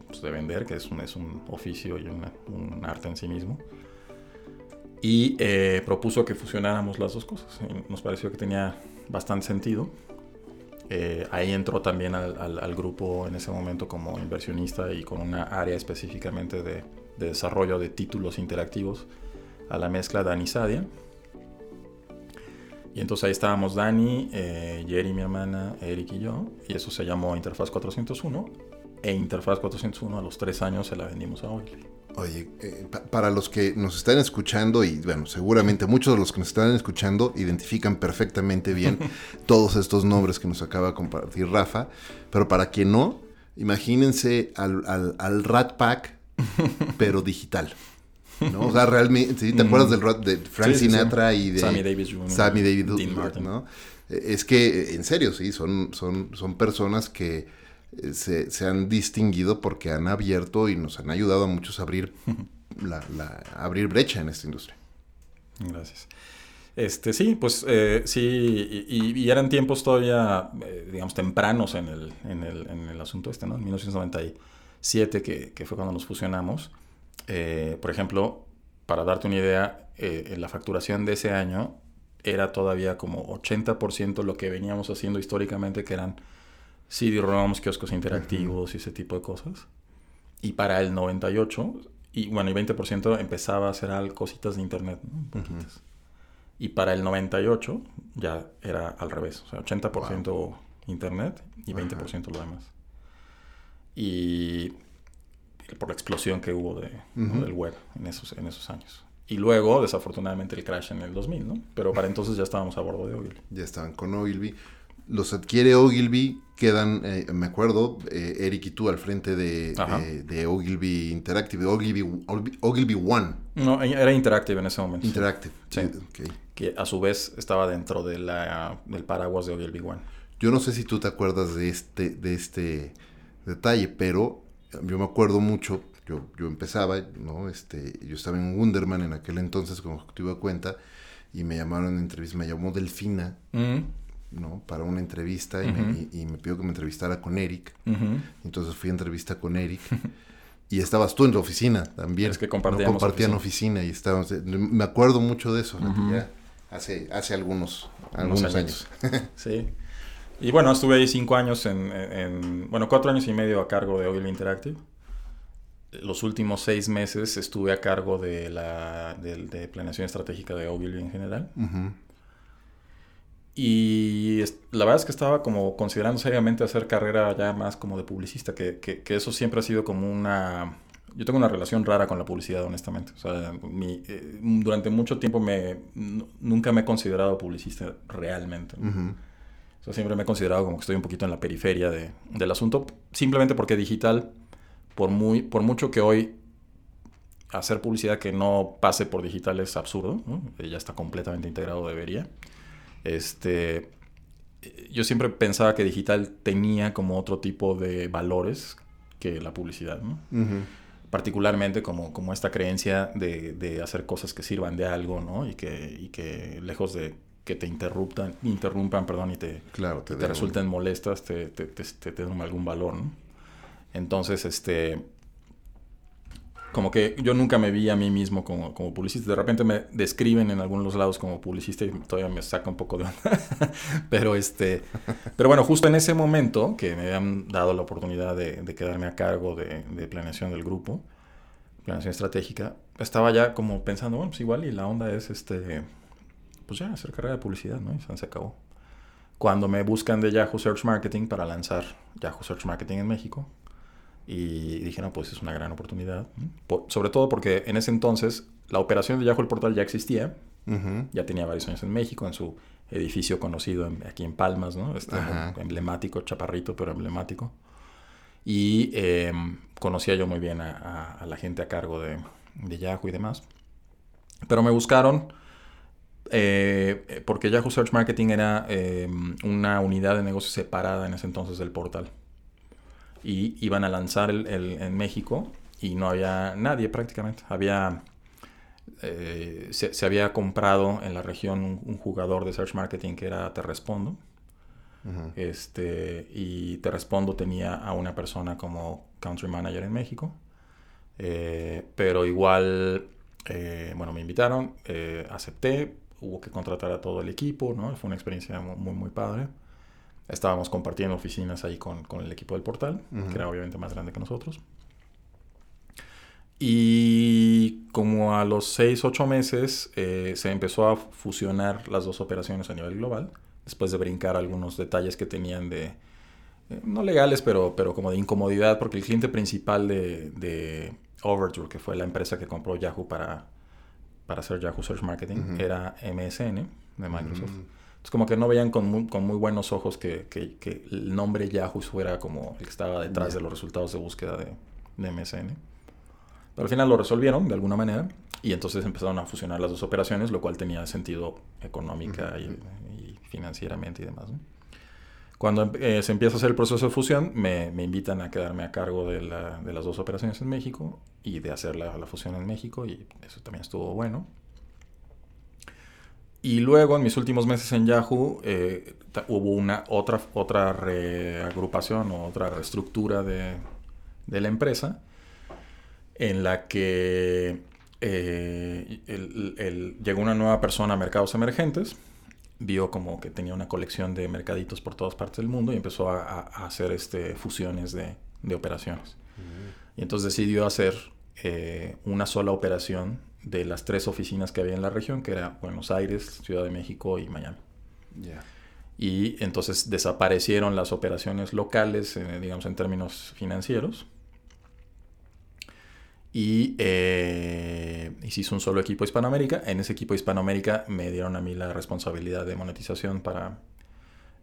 pues, de vender, que es un, es un oficio y una- un arte en sí mismo. Y eh, propuso que fusionáramos las dos cosas. Y nos pareció que tenía bastante sentido. Eh, ahí entró también al, al- al grupo en ese momento como inversionista y con una área específicamente de, de desarrollo de títulos interactivos a la mezcla Dani Sadia. Y entonces ahí estábamos Dani, eh, Jerry, mi hermana, Eric y yo. Y eso se llamó Interfaz 401. E Interfaz 401 a los tres años se la vendimos a Oil. Oye, eh, pa- para los que nos están escuchando, y bueno, seguramente muchos de los que nos están escuchando identifican perfectamente bien todos estos nombres que nos acaba de compartir Rafa, pero para quien no, imagínense al, al, al Rat Pack, pero digital. ¿no? O sea, realmente, ¿sí? ¿te Mm. acuerdas del Rat de Frank Sí, sí, sí. Sinatra y de Sammy Davis Jr., Sammy Davis Dean Jr., Martin. ¿no? Eh, Es que, en serio, sí, son, son, son personas que se, se han distinguido porque han abierto y nos han ayudado a muchos a abrir, la, la- a abrir brecha en esta industria. Gracias. Este, sí, pues eh, sí, y, eran tiempos todavía, eh, digamos, tempranos en el, en, el, en el, asunto este, ¿no? En 1997, que, que fue cuando nos fusionamos. Eh, por ejemplo, para darte una idea, la facturación de ese año era todavía como 80% lo que veníamos haciendo históricamente, que eran CD-ROMs, kioscos interactivos y ese tipo de cosas. Y para el 98, y bueno, y 20% empezaba a hacer cositas de internet, ¿no? Y para el 98 ya era al revés, o sea, 80% internet y 20% lo demás. Y por la explosión que hubo de, del web en esos, en esos años. Y luego, desafortunadamente, el crash en el 2000, ¿no? Pero para entonces ya estábamos a bordo de Ogilvy. Ya estaban con Ogilvy. Los adquiere Ogilvy, quedan, eh, me acuerdo, eh, Eric y tú al frente de, de, Ogilvy Interactive, Ogilvy, Ogilvy One. No, era Interactive en ese momento. Interactive. Sí. Que a su vez estaba dentro de la, del paraguas de Ogilvy One. Yo no sé si tú te acuerdas de este, de este detalle, pero yo me acuerdo mucho yo, yo empezaba, ¿no? Este, yo estaba en Wunderman en aquel entonces como ejecutivo de cuenta y me llamaron en entrevista, me llamó Delfina, mm. ¿No? Para una entrevista y, me, pidió que me entrevistara con Eric. Entonces fui a entrevista con Eric. y estabas tú en la oficina también. Es que compartíamos compartían oficina. y estábamos... Me acuerdo mucho de eso, ya hace, hace algunos, algunos años. sí. Y bueno, estuve ahí cinco años en, Bueno, cuatro años y medio a cargo de Oil Interactive los últimos seis meses estuve a cargo de la de, planeación estratégica de Ogilvy en general. Y la verdad es que estaba como considerando seriamente hacer carrera ya más como de publicista, que, que, eso siempre ha sido como una... Yo tengo una relación rara con la publicidad, honestamente. O sea, eh, durante mucho tiempo me, nunca me he considerado publicista realmente. O sea, siempre me he considerado como que estoy un poquito en la periferia de, del asunto, simplemente porque digital por, muy, por mucho que hoy hacer publicidad que no pase por digital es absurdo, ya está completamente integrado, debería. Este, yo siempre pensaba que digital tenía como otro tipo de valores que la publicidad, particularmente como, como esta creencia de, hacer cosas que sirvan de algo, ¿no? Y que, que lejos de que te interrumpan, interrumpan, perdón, y te, claro, te, resulten molestas, te, te, te, den algún valor, ¿no? Entonces, este, como que yo nunca me vi a mí mismo como, como publicista. De repente me describen en algunos lados como publicista y todavía me saca un poco de onda. pero este, pero bueno, justo en ese momento que me habían dado la oportunidad de, quedarme a cargo de, planeación del grupo, planeación estratégica, estaba ya como pensando, bueno, pues igual y la onda es este, pues ya hacer carrera de publicidad, ¿no? Y se acabó. Cuando me buscan de Yahoo Search Marketing para lanzar Yahoo Search Marketing en México, y dije, no, pues es una gran oportunidad. sobre todo porque en ese entonces la operación de Yahoo el Portal ya existía. Ya tenía varios años en México, en su edificio conocido aquí en Palmas, ¿no? Este emblemático, chaparrito, pero emblemático. Y em, conocía yo muy bien a, la gente a cargo de, de, Yahoo y demás. Pero me buscaron eh, porque Yahoo Search Marketing era em, una unidad de negocio separada en ese entonces del portal y iban a lanzar el, en México y no había nadie prácticamente. Había eh, se, había comprado en la región un, jugador de search marketing que era Te Respondo. este, y Te Respondo tenía a una persona como country manager en México. Eh, pero igual, eh, bueno, me invitaron, acepté, hubo que contratar a todo el equipo, ¿no? Fue una experiencia muy, muy padre estábamos compartiendo oficinas ahí con, el equipo del portal, que era obviamente más grande que nosotros. Y como a los 6, 8 meses eh, se empezó a fusionar las dos operaciones a nivel global, después de brincar algunos detalles que tenían de, eh, no legales, pero, pero como de incomodidad, porque el cliente principal de, de Overture, que fue la empresa que compró Yahoo para, para hacer Yahoo Search Marketing, era MSN de Microsoft. Es como que no veían con muy, con muy buenos ojos que, que, el nombre Yahoo fuera como el que estaba detrás de los resultados de búsqueda de, de, MSN. Pero al final lo resolvieron de alguna manera y entonces empezaron a fusionar las dos operaciones, lo cual tenía sentido económica y, financieramente y demás. Cuando eh, se empieza a hacer el proceso de fusión, me, me invitan a quedarme a cargo de, la, de, las dos operaciones en México y de hacer la, la fusión en México y eso también estuvo bueno. Y luego en mis últimos meses en Yahoo eh, hubo una otra, otra reagrupación o otra reestructura de, de la empresa en la que eh, llegó una nueva persona a mercados emergentes, vio como que tenía una colección de mercaditos por todas partes del mundo y empezó a, hacer este, fusiones de, operaciones. Mm. Y entonces decidió hacer eh, una sola operación de las tres oficinas que había en la región, que era Buenos Aires, Ciudad de México y Miami. Y entonces desaparecieron las operaciones locales, eh, digamos en términos financieros, y, eh, se hizo un solo equipo Hispanoamérica. En ese equipo Hispanoamérica me dieron a mí la responsabilidad de monetización para,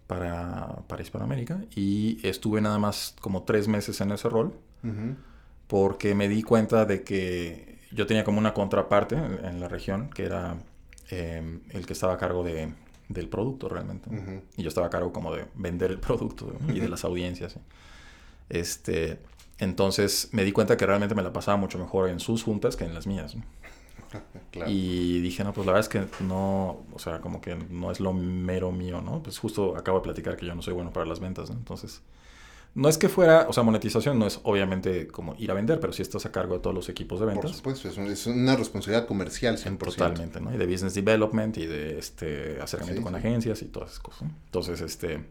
para, para Hispanoamérica y estuve nada más como tres meses en ese rol porque me di cuenta de que yo tenía como una contraparte en, la región que era eh, el que estaba a cargo de, del producto realmente. Y yo estaba a cargo como de vender el producto y de las audiencias. Este, entonces me di cuenta que realmente me la pasaba mucho mejor en sus juntas que en las mías. Y dije, no, pues la verdad es que no, o sea, como que no es lo mero mío, ¿no? Pues justo acabo de platicar que yo no soy bueno para las ventas, ¿no? Entonces, no es que fuera, o sea, monetización no es obviamente como ir a vender, pero sí estás a cargo de todos los equipos de ventas. Por supuesto, es una responsabilidad comercial 100%. Totalmente, ¿no? Y de business development y de este acercamiento con agencias y todas esas cosas. Entonces, este,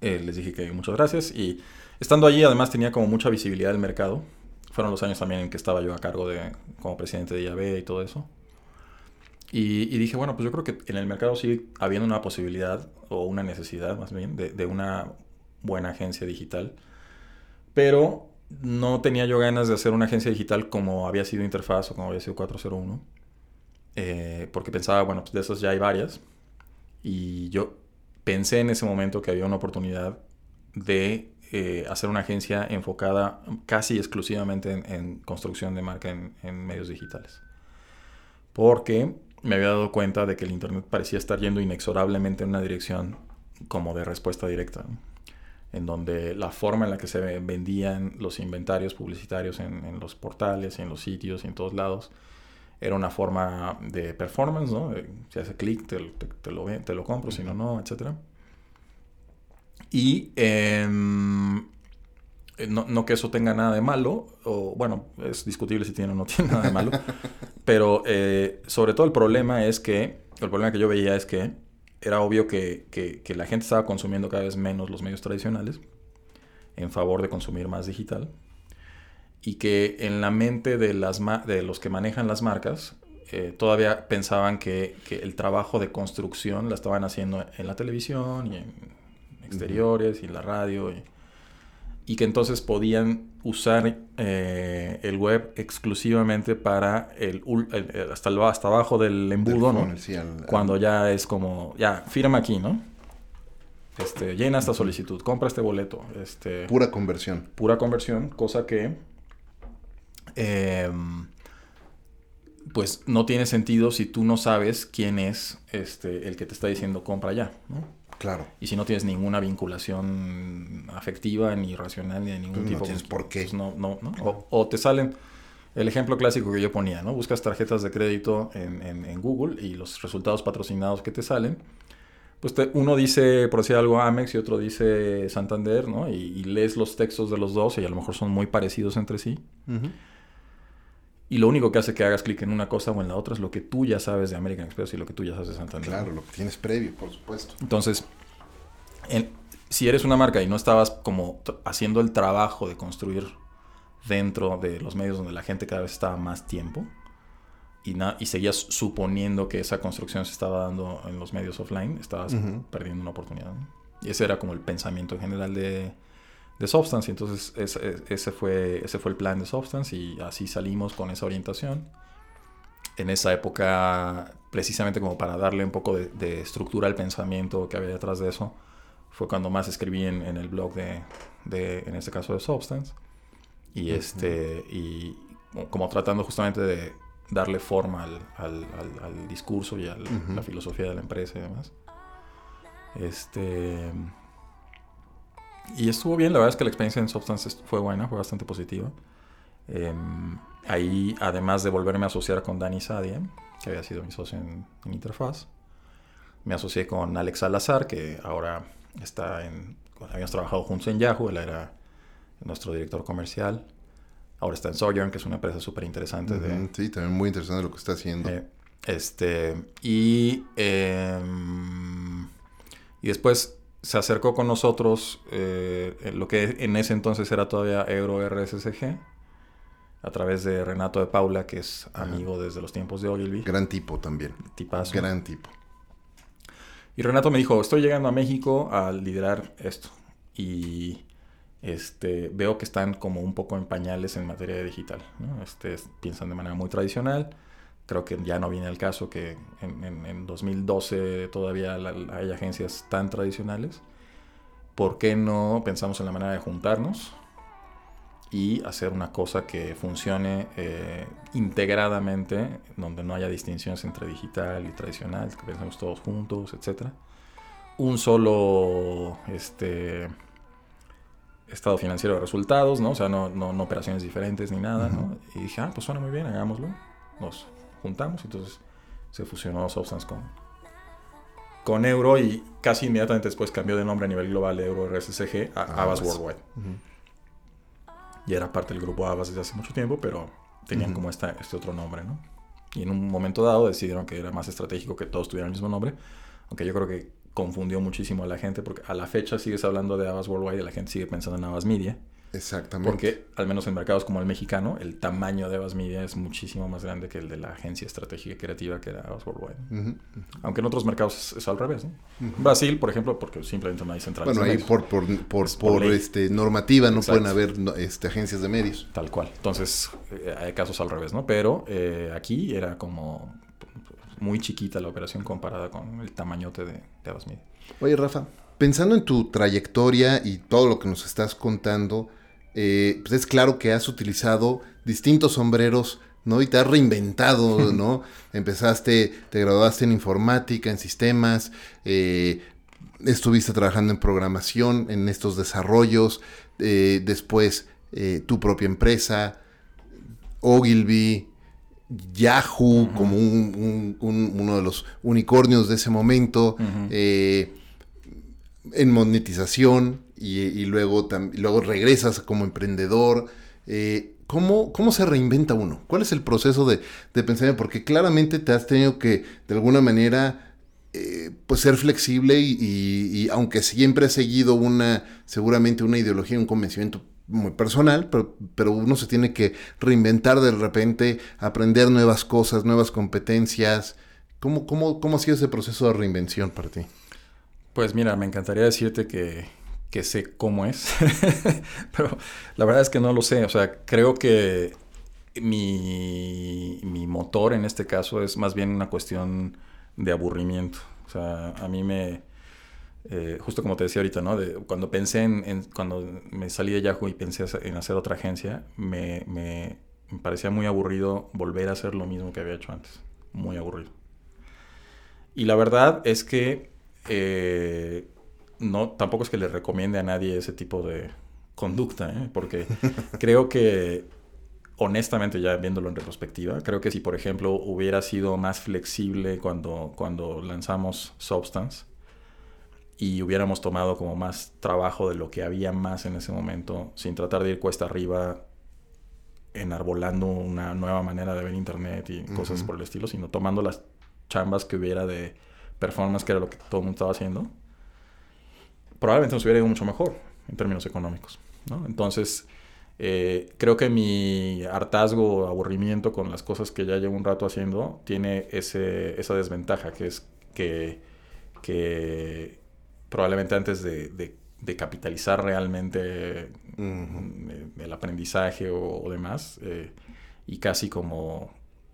eh, les dije que muchas gracias y Estando allí, además, tenía como mucha visibilidad del mercado. Fueron los años también en que estaba yo a cargo de, como presidente de IAB y todo eso. Y, dije, bueno, pues yo creo que en el mercado sigue habiendo una posibilidad, o una necesidad más bien, de, una buena agencia digital. Pero no tenía yo ganas de hacer una agencia digital como había sido Interfaz o como había sido 401. Eh, porque pensaba, bueno, pues de esas ya hay varias. Y yo pensé en ese momento que había una oportunidad de eh, hacer una agencia enfocada casi exclusivamente en, construcción de marca en, medios digitales. Porque me había dado cuenta de que el Internet parecía estar yendo inexorablemente en una dirección como de respuesta directa, en donde la forma en la que se vendían los inventarios publicitarios en, los portales, en los sitios y en todos lados, era una forma de performance, ¿no? Si hace clic, te, lo, te lo compro, si no, no, etcétera. Y em, no, que eso tenga nada de malo, o bueno, es discutible si tiene o no tiene nada de malo, pero eh, sobre todo el problema es que, el problema que yo veía es que era obvio que, que, la gente estaba consumiendo cada vez menos los medios tradicionales en favor de consumir más digital y que en la mente de, las de los que manejan las marcas eh, todavía pensaban que, que, el trabajo de construcción la estaban haciendo en la televisión y en exteriores y la radio. Y, que entonces podían usar eh, el web exclusivamente para el, hasta, el, hasta abajo del embudo, ¿no? Cuando ya es como, ya, firma aquí, ¿no? Este, llena esta solicitud, compra este boleto. Este, pura conversión. Pura conversión, cosa que em, pues no tiene sentido si tú no sabes quién es este, el que te está diciendo compra ya, ¿no? Claro. Y si no tienes ninguna vinculación afectiva, ni racional, ni de ningún tipo. No tienes pues, por qué. Pues no, no, O, te salen. El ejemplo clásico que yo ponía, ¿no? Buscas tarjetas de crédito en, Google y los resultados patrocinados que te salen. Pues uno dice, por decir algo, Amex y otro dice Santander, ¿no? Y, lees los textos de los dos y a lo mejor son muy parecidos entre sí. Y lo único que hace que hagas clic en una cosa o en la otra es lo que tú ya sabes de American Express y lo que tú ya sabes de Santander. Claro, lo que tienes previo, por supuesto. Entonces, si eres una marca y no estabas como haciendo el trabajo de construir dentro de los medios donde la gente cada vez estaba más tiempo y, y seguías suponiendo que esa construcción se estaba dando en los medios offline, estabas perdiendo una oportunidad. Y ese era como el pensamiento en general de, de Substance. Entonces ese, fue, ese fue el plan de Substance y así salimos con esa orientación. En esa época, precisamente como para darle un poco de, estructura al pensamiento que había detrás de eso, fue cuando más escribí en, el blog de, de, en este caso, de Substance. Y, este, y como tratando justamente de darle forma al, al, discurso y a la filosofía de la empresa y demás. Este, y estuvo bien, la verdad es que la experiencia en Substance fue buena, fue bastante positiva. Em, ahí, además de volverme a asociar con Dani Sadia, que había sido mi socio en, Interfaz. Me asocié con Alex Salazar, que ahora está en... Habíamos trabajado juntos en Yahoo, él era nuestro director comercial. Ahora está en Sojourn, que es una empresa súper interesante. sí, también muy interesante lo que está haciendo. Eh, este, y, em, y después se acercó con nosotros eh, lo que en ese entonces era todavía Euro RSSG, a través de Renato de Paula, que es amigo desde los tiempos de Ogilvy. Gran tipo también. Tipazo. Gran tipo. Y Renato me dijo, estoy llegando a México a liderar esto. Y este, veo que están como un poco en pañales en materia de digital. Este, piensan de manera muy tradicional. Creo que ya no viene el caso que en, 2012 todavía hay agencias tan tradicionales. ¿Por qué no pensamos en la manera de juntarnos y hacer una cosa que funcione eh, integradamente, donde no haya distinciones entre digital y tradicional, que pensemos todos juntos, etc. Un solo este, estado financiero de resultados, ¿no? O sea, no, no, operaciones diferentes ni nada, ¿no? Y dije, ah, pues suena muy bien, hagámoslo. Nos juntamos, entonces se fusionó Substance con, con Euro y casi inmediatamente después cambió de nombre a nivel global de Euro RSCG a ah, Avas Worldwide. Y era parte del grupo Avas desde hace mucho tiempo, pero tenían como esta, este otro nombre, ¿no? Y en un momento dado decidieron que era más estratégico que todos tuvieran el mismo nombre, aunque yo creo que confundió muchísimo a la gente, porque a la fecha sigues hablando de Avas Worldwide y la gente sigue pensando en Avas Media. Exactamente. Porque, al menos en mercados como el mexicano, el tamaño de Avas Media es muchísimo más grande que el de la agencia estratégica y creativa que era Avas Worldwide. Aunque en otros mercados es, al revés. Brasil, por ejemplo, porque simplemente no hay centrales. Bueno, ahí por, por, por, este, normativa no pueden haber este, agencias de medios. Tal cual. Entonces, eh, hay casos al revés, ¿no? Pero eh, aquí era como muy chiquita la operación comparada con el tamañote de, de Media. Oye, Rafa, pensando en tu trayectoria y todo lo que nos estás contando, eh, pues es claro que has utilizado distintos sombreros, ¿no? Y te has reinventado, ¿no? Empezaste, te graduaste en informática, en sistemas, eh, estuviste trabajando en programación, en estos desarrollos, eh, después tu propia empresa, Ogilvy, Yahoo como uno de los unicornios de ese momento, en monetización, y, luego, luego regresas como emprendedor. Eh, ¿cómo, ¿Cómo se reinventa uno? ¿Cuál es el proceso de, de pensar? Porque claramente te has tenido que, de alguna manera, eh, pues ser flexible y, aunque siempre has seguido una, seguramente una ideología, un convencimiento muy personal, pero, pero, uno se tiene que reinventar de repente, aprender nuevas cosas, nuevas competencias. ¿Cómo, cómo, cómo ha sido ese proceso de reinvención para ti? Pues mira, me encantaría decirte que, que sé cómo es, pero la verdad es que no lo sé. O sea, creo que mi, mi, motor en este caso es más bien una cuestión de aburrimiento. O sea, a mí me... Eh, justo como te decía ahorita, ¿no? De, cuando pensé en, Cuando me salí de Yahoo y pensé en hacer otra agencia, me, parecía muy aburrido volver a hacer lo mismo que había hecho antes. Muy aburrido. Y la verdad es que... Eh, no, tampoco es que le recomiende a nadie ese tipo de conducta, ¿eh? porque creo que, honestamente, ya viéndolo en retrospectiva, creo que si, por ejemplo, hubiera sido más flexible cuando, cuando lanzamos Substance y hubiéramos tomado como más trabajo de lo que había más en ese momento, sin tratar de ir cuesta arriba, enarbolando una nueva manera de ver Internet y cosas por el estilo, sino tomando las chambas que hubiera de performance, que era lo que todo el mundo estaba haciendo probablemente nos hubiera ido mucho mejor en términos económicos. ¿no? Entonces, eh, creo que mi hartazgo o aburrimiento con las cosas que ya llevo un rato haciendo tiene ese, esa desventaja, que es que, que probablemente antes de, de, capitalizar realmente el aprendizaje o, demás, eh, y casi como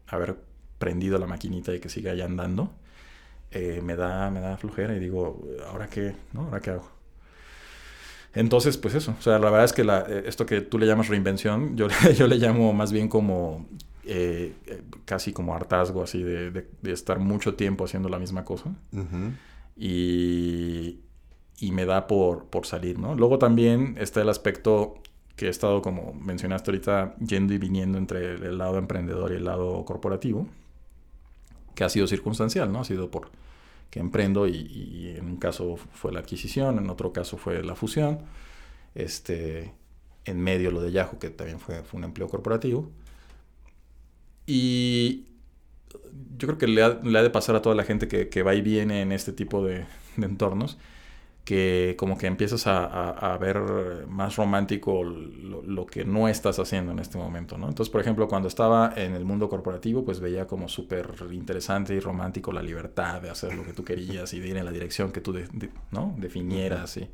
haber prendido la maquinita y que siga ya andando, eh, me, da, me da flojera y digo, ¿ahora qué? ¿No? ¿Ahora qué hago? Entonces, pues eso. O sea, la verdad es que eh, esto que tú le llamas reinvención, yo, yo le llamo más bien como eh, casi como hartazgo, así de, de, estar mucho tiempo haciendo la misma cosa. y, y, me da por, por salir, ¿no? Luego también está el aspecto que he estado, como mencionaste ahorita, yendo y viniendo entre el lado emprendedor y el lado corporativo. que ha sido circunstancial, ¿no? Ha sido por que emprendo y, en un caso fue la adquisición, en otro caso fue la fusión, este, en medio lo de Yahoo, que también fue, fue un empleo corporativo. Y yo creo que le ha, de pasar a toda la gente que, va y viene en este tipo de, entornos, que como que empiezas a, ver más romántico lo, que no estás haciendo en este momento, ¿no? Entonces, por ejemplo, cuando estaba en el mundo corporativo, pues veía como súper interesante y romántico la libertad de hacer lo que tú querías y de ir en la dirección que tú ¿no? definieras y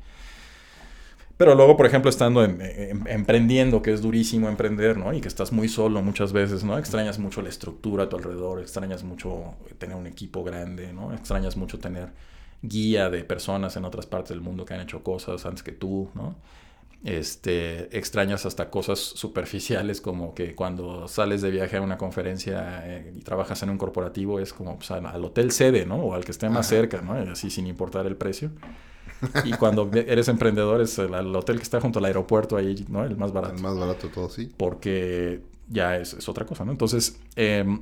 pero luego, por ejemplo, estando emprendiendo, que es durísimo emprender, ¿no? Y que estás muy solo muchas veces, ¿no? Extrañas mucho la estructura a tu alrededor, extrañas mucho tener un equipo grande, ¿no? Extrañas mucho tener guía de personas en otras partes del mundo que han hecho cosas antes que tú, ¿no? Este, extrañas hasta cosas superficiales como que cuando sales de viaje a una conferencia eh, y trabajas en un corporativo es como pues, al hotel sede, ¿no? O al que esté más cerca, ¿no? Así sin importar el precio. Y cuando eres emprendedor es el, hotel que está junto al aeropuerto ahí, ¿no? El más barato. El más barato todo, sí. Porque ya es, otra cosa, ¿no? Entonces, em,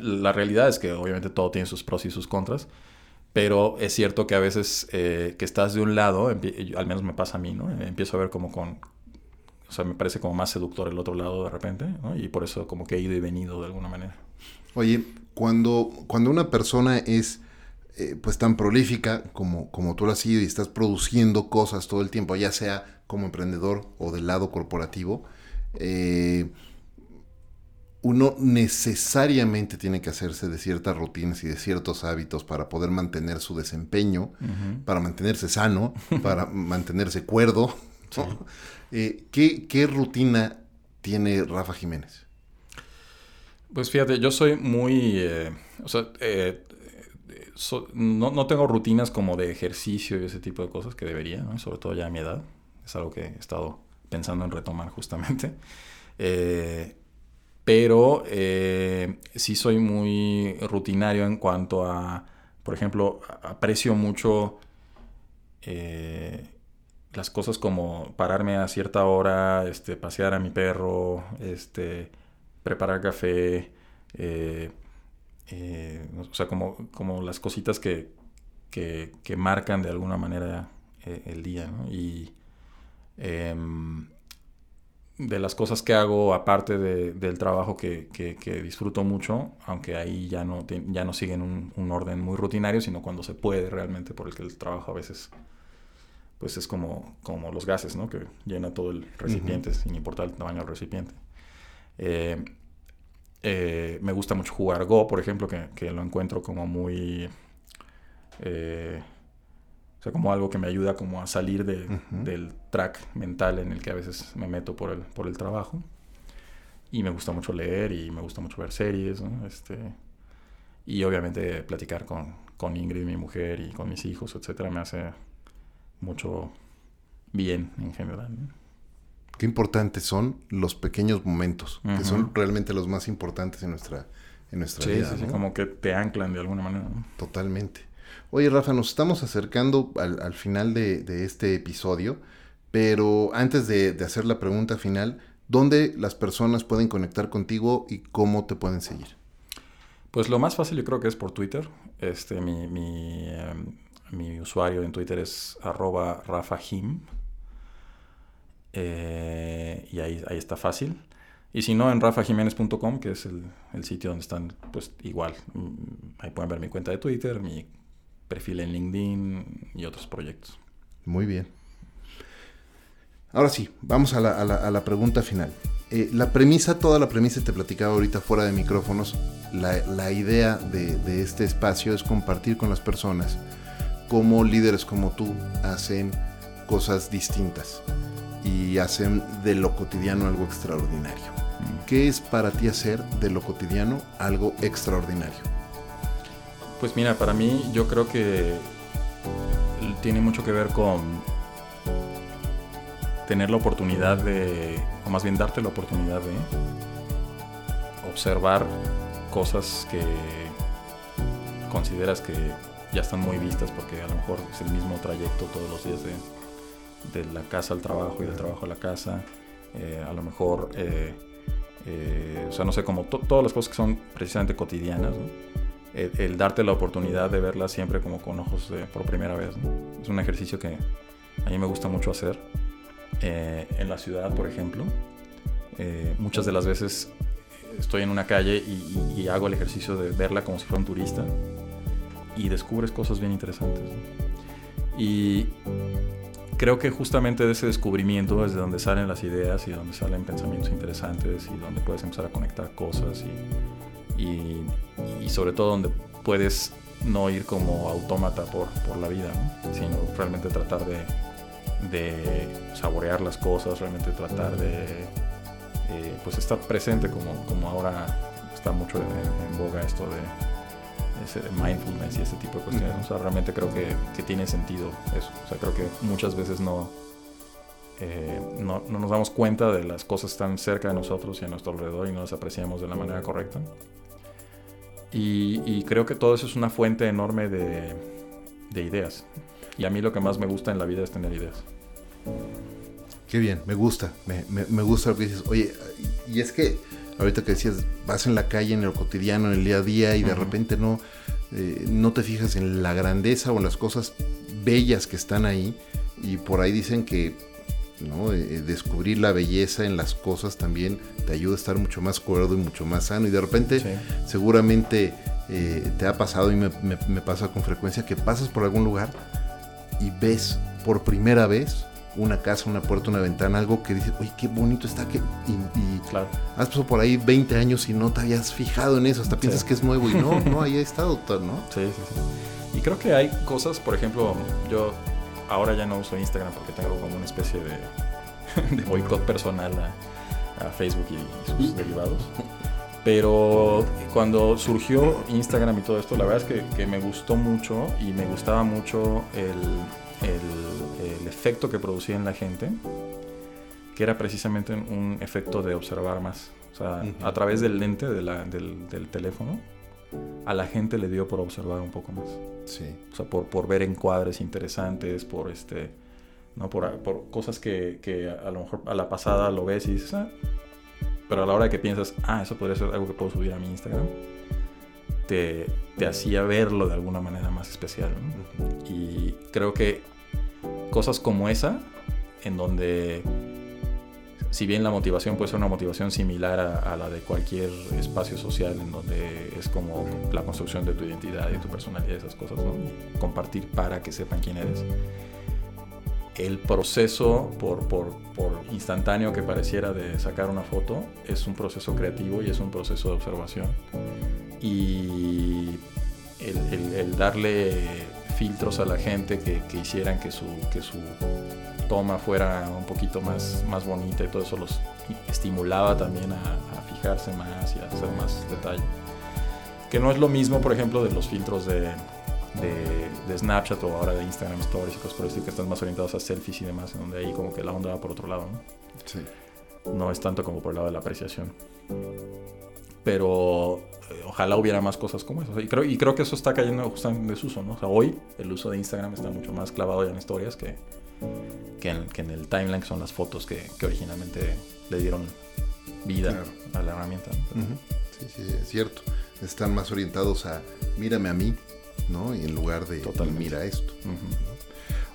la realidad es que obviamente todo tiene sus pros y sus contras. Pero es cierto que a veces eh, que estás de un lado, al menos me pasa a mí, ¿no? Empiezo a ver como con... O sea, me parece como más seductor el otro lado de repente, ¿no? Y por eso como que he ido y venido de alguna manera. Oye, cuando, cuando una persona es eh, pues tan prolífica como, como tú lo has sido y estás produciendo cosas todo el tiempo, ya sea como emprendedor o del lado corporativo, eh, uno necesariamente tiene que hacerse de ciertas rutinas y de ciertos hábitos para poder mantener su desempeño, para mantenerse sano, para mantenerse cuerdo. Eh, ¿qué, rutina tiene Rafa Jiménez? Pues fíjate, yo soy muy, o sea, no, tengo rutinas como de ejercicio y ese tipo de cosas que debería, sobre todo ya a mi edad. Es algo que he estado pensando en retomar justamente. Eh, pero eh, sí soy muy rutinario en cuanto a, por ejemplo, aprecio mucho eh, las cosas como pararme a cierta hora, este, pasear a mi perro, este, preparar café, eh, o sea, como, como las cositas que, que, marcan de alguna manera eh, el día. Y em, de las cosas que hago aparte del trabajo que, disfruto mucho, aunque ahí ya no, ya no siguen un, orden muy rutinario, sino cuando se puede realmente, porque el trabajo a veces pues es como, como los gases, ¿no? Que llena todo el recipiente, sin importar el tamaño del recipiente. Eh, eh, me gusta mucho jugar Go, por ejemplo, que, lo encuentro como muy... Eh, sea, como algo que me ayuda como a salir del track mental en el que a veces me meto por el, por el trabajo. Y me gusta mucho leer y me gusta mucho ver series, Este, y obviamente platicar con, con Ingrid, mi mujer, y con mis hijos, etcétera, me hace mucho bien en general qué importantes son los pequeños momentos, que son realmente los más importantes en nuestra, en nuestra vida. Sí, sí, como que te anclan de alguna manera. Totalmente. Oye, Rafa, nos estamos acercando al, final de, este episodio, pero antes de, hacer la pregunta final, ¿dónde las personas pueden conectar contigo y cómo te pueden seguir? Pues lo más fácil yo creo que es por Twitter. Este, mi, mi, em, usuario en Twitter es arroba rafajim, eh, y ahí, ahí está fácil. Y si no, en rafajiménez.com, que es el, el, sitio donde están, pues igual, mm, ahí pueden ver mi cuenta de Twitter, mi perfil en LinkedIn y otros proyectos. Muy bien. Ahora sí, vamos a la, a la, a la pregunta final. Eh, la premisa, toda la premisa, te platicaba ahorita fuera de micrófonos, la, la idea de, de, este espacio es compartir con las personas cómo líderes como tú hacen cosas distintas y hacen de lo cotidiano algo extraordinario. ¿Qué es para ti hacer de lo cotidiano algo extraordinario? Pues mira, para mí yo creo que tiene mucho que ver con tener la oportunidad de, o más bien darte la oportunidad de observar cosas que consideras que ya están muy vistas porque a lo mejor es el mismo trayecto todos los días de, de la casa al trabajo y del trabajo a la casa. Eh, a lo mejor eh, Eh, o sea, no sé, como todas las cosas que son precisamente cotidianas, el, darte la oportunidad de verlas siempre como con ojos por primera vez. Es un ejercicio que a mí me gusta mucho hacer. Eh, en la ciudad, por ejemplo, eh, muchas de las veces estoy en una calle y, hago el ejercicio de verla como si fuera un turista y descubres cosas bien interesantes. Y creo que justamente de ese descubrimiento es de donde salen las ideas y donde salen pensamientos interesantes y donde puedes empezar a conectar cosas y, y, sobre todo donde puedes no ir como autómata por, por la vida, sino realmente tratar de, de, saborear las cosas, realmente tratar de eh, pues estar presente como, como ahora está mucho en boga esto de ese mindfulness y ese tipo de cuestiones. O sea, realmente creo que, que, tiene sentido eso. O sea, creo que muchas veces no, eh, no, no, nos damos cuenta de las cosas están cerca de nosotros y a nuestro alrededor y no las apreciamos de la manera correcta. Y, y creo que todo eso es una fuente enorme de, de ideas. Y a mí lo que más me gusta en la vida es tener ideas. Qué bien, me gusta, me, me, me gusta lo que dices. Oye, y es que ahorita que decías, vas en la calle, en el cotidiano, en el día a día y de repente no, eh, no te fijas en la grandeza o en las cosas bellas que están ahí y por ahí dicen que ¿no? Eh, eh, descubrir la belleza en las cosas también te ayuda a estar mucho más cuerdo y mucho más sano y de repente seguramente te ha pasado y me, me pasa con frecuencia que pasas por algún lugar y ves por primera vez una casa, una puerta, una ventana, algo que dices, oye, qué bonito está. Que, y, claro. has pasado por ahí 20 años y no te habías fijado en eso, hasta piensas que es nuevo y no, no, ahí ha estado, ¿no? Sí, sí, sí. Y creo que hay cosas, por ejemplo, yo ahora ya no uso Instagram porque tengo como una especie de, de boicot personal a, Facebook y sus derivados. Pero cuando surgió Instagram y todo esto, la verdad es que, que me gustó mucho y me gustaba mucho el el, efecto que producía en la gente, que era precisamente un efecto de observar más. O sea, a través del lente del, del, teléfono, a la gente le dio por observar un poco más. Sí. O sea, por, por ver encuadres interesantes, por este. ¿no? Por, por cosas que, que, a lo mejor a la pasada lo ves y dices, ah", pero a la hora que piensas, ah, eso podría ser algo que puedo subir a mi Instagram, te, te hacía verlo de alguna manera más especial. Y creo que cosas como esa, en donde si bien la motivación puede ser una motivación similar a, la de cualquier espacio social, en donde es como la construcción de tu identidad y tu personalidad, esas cosas, compartir para que sepan quién eres. El proceso, por, instantáneo que pareciera de sacar una foto, es un proceso creativo y es un proceso de observación. Y el, el darle filtros a la gente que, que, hicieran que su, que su toma fuera un poquito más, más bonita y todo eso los estimulaba también a, fijarse más y a hacer más detalle. Que no es lo mismo, por ejemplo, de los filtros de, de, Snapchat o ahora de Instagram Stories y cosas por que están más orientados a selfies y demás, en donde ahí como que la onda va por otro lado, ¿no? Sí. No es tanto como por el lado de la apreciación. Pero eh, ojalá hubiera más cosas como eso. Y creo, y creo que eso está cayendo justamente en desuso, ¿no? O sea, hoy el uso de Instagram está mucho más clavado ya en historias que, que, en, el timeline, que son las fotos que, originalmente le dieron vida a la herramienta. Sí, sí, es cierto. Están más orientados a mírame a mí, ¿no? Y en lugar de mira esto.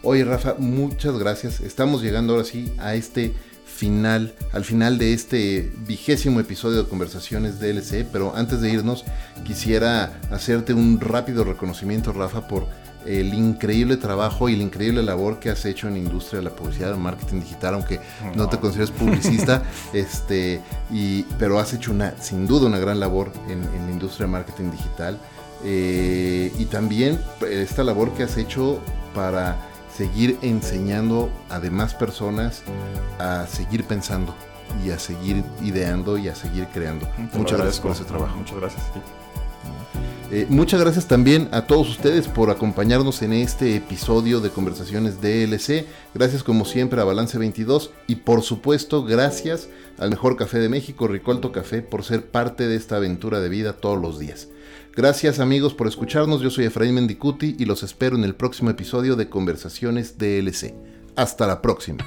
Oye, Rafa, muchas gracias. Estamos llegando ahora sí a este final, al final de este vigésimo episodio de Conversaciones DLC, pero antes de irnos quisiera hacerte un rápido reconocimiento, Rafa, por el increíble trabajo y la increíble labor que has hecho en la industria de la publicidad, el marketing digital, aunque no, te consideres publicista, este, y, pero has hecho una, sin duda una gran labor en, la industria de marketing digital. Eh, y también esta labor que has hecho para seguir enseñando a demás personas a seguir pensando y a seguir ideando y a seguir creando. muchas gracias por ese trabajo. Muchas gracias. Eh, muchas gracias también a todos ustedes por acompañarnos en este episodio de Conversaciones DLC. Gracias como siempre a Balance 22 y por supuesto gracias al mejor café de México, Ricolto Café, por ser parte de esta aventura de vida todos los días. Gracias amigos por escucharnos, yo soy Efraín Mendicuti y los espero en el próximo episodio de Conversaciones DLC. Hasta la próxima.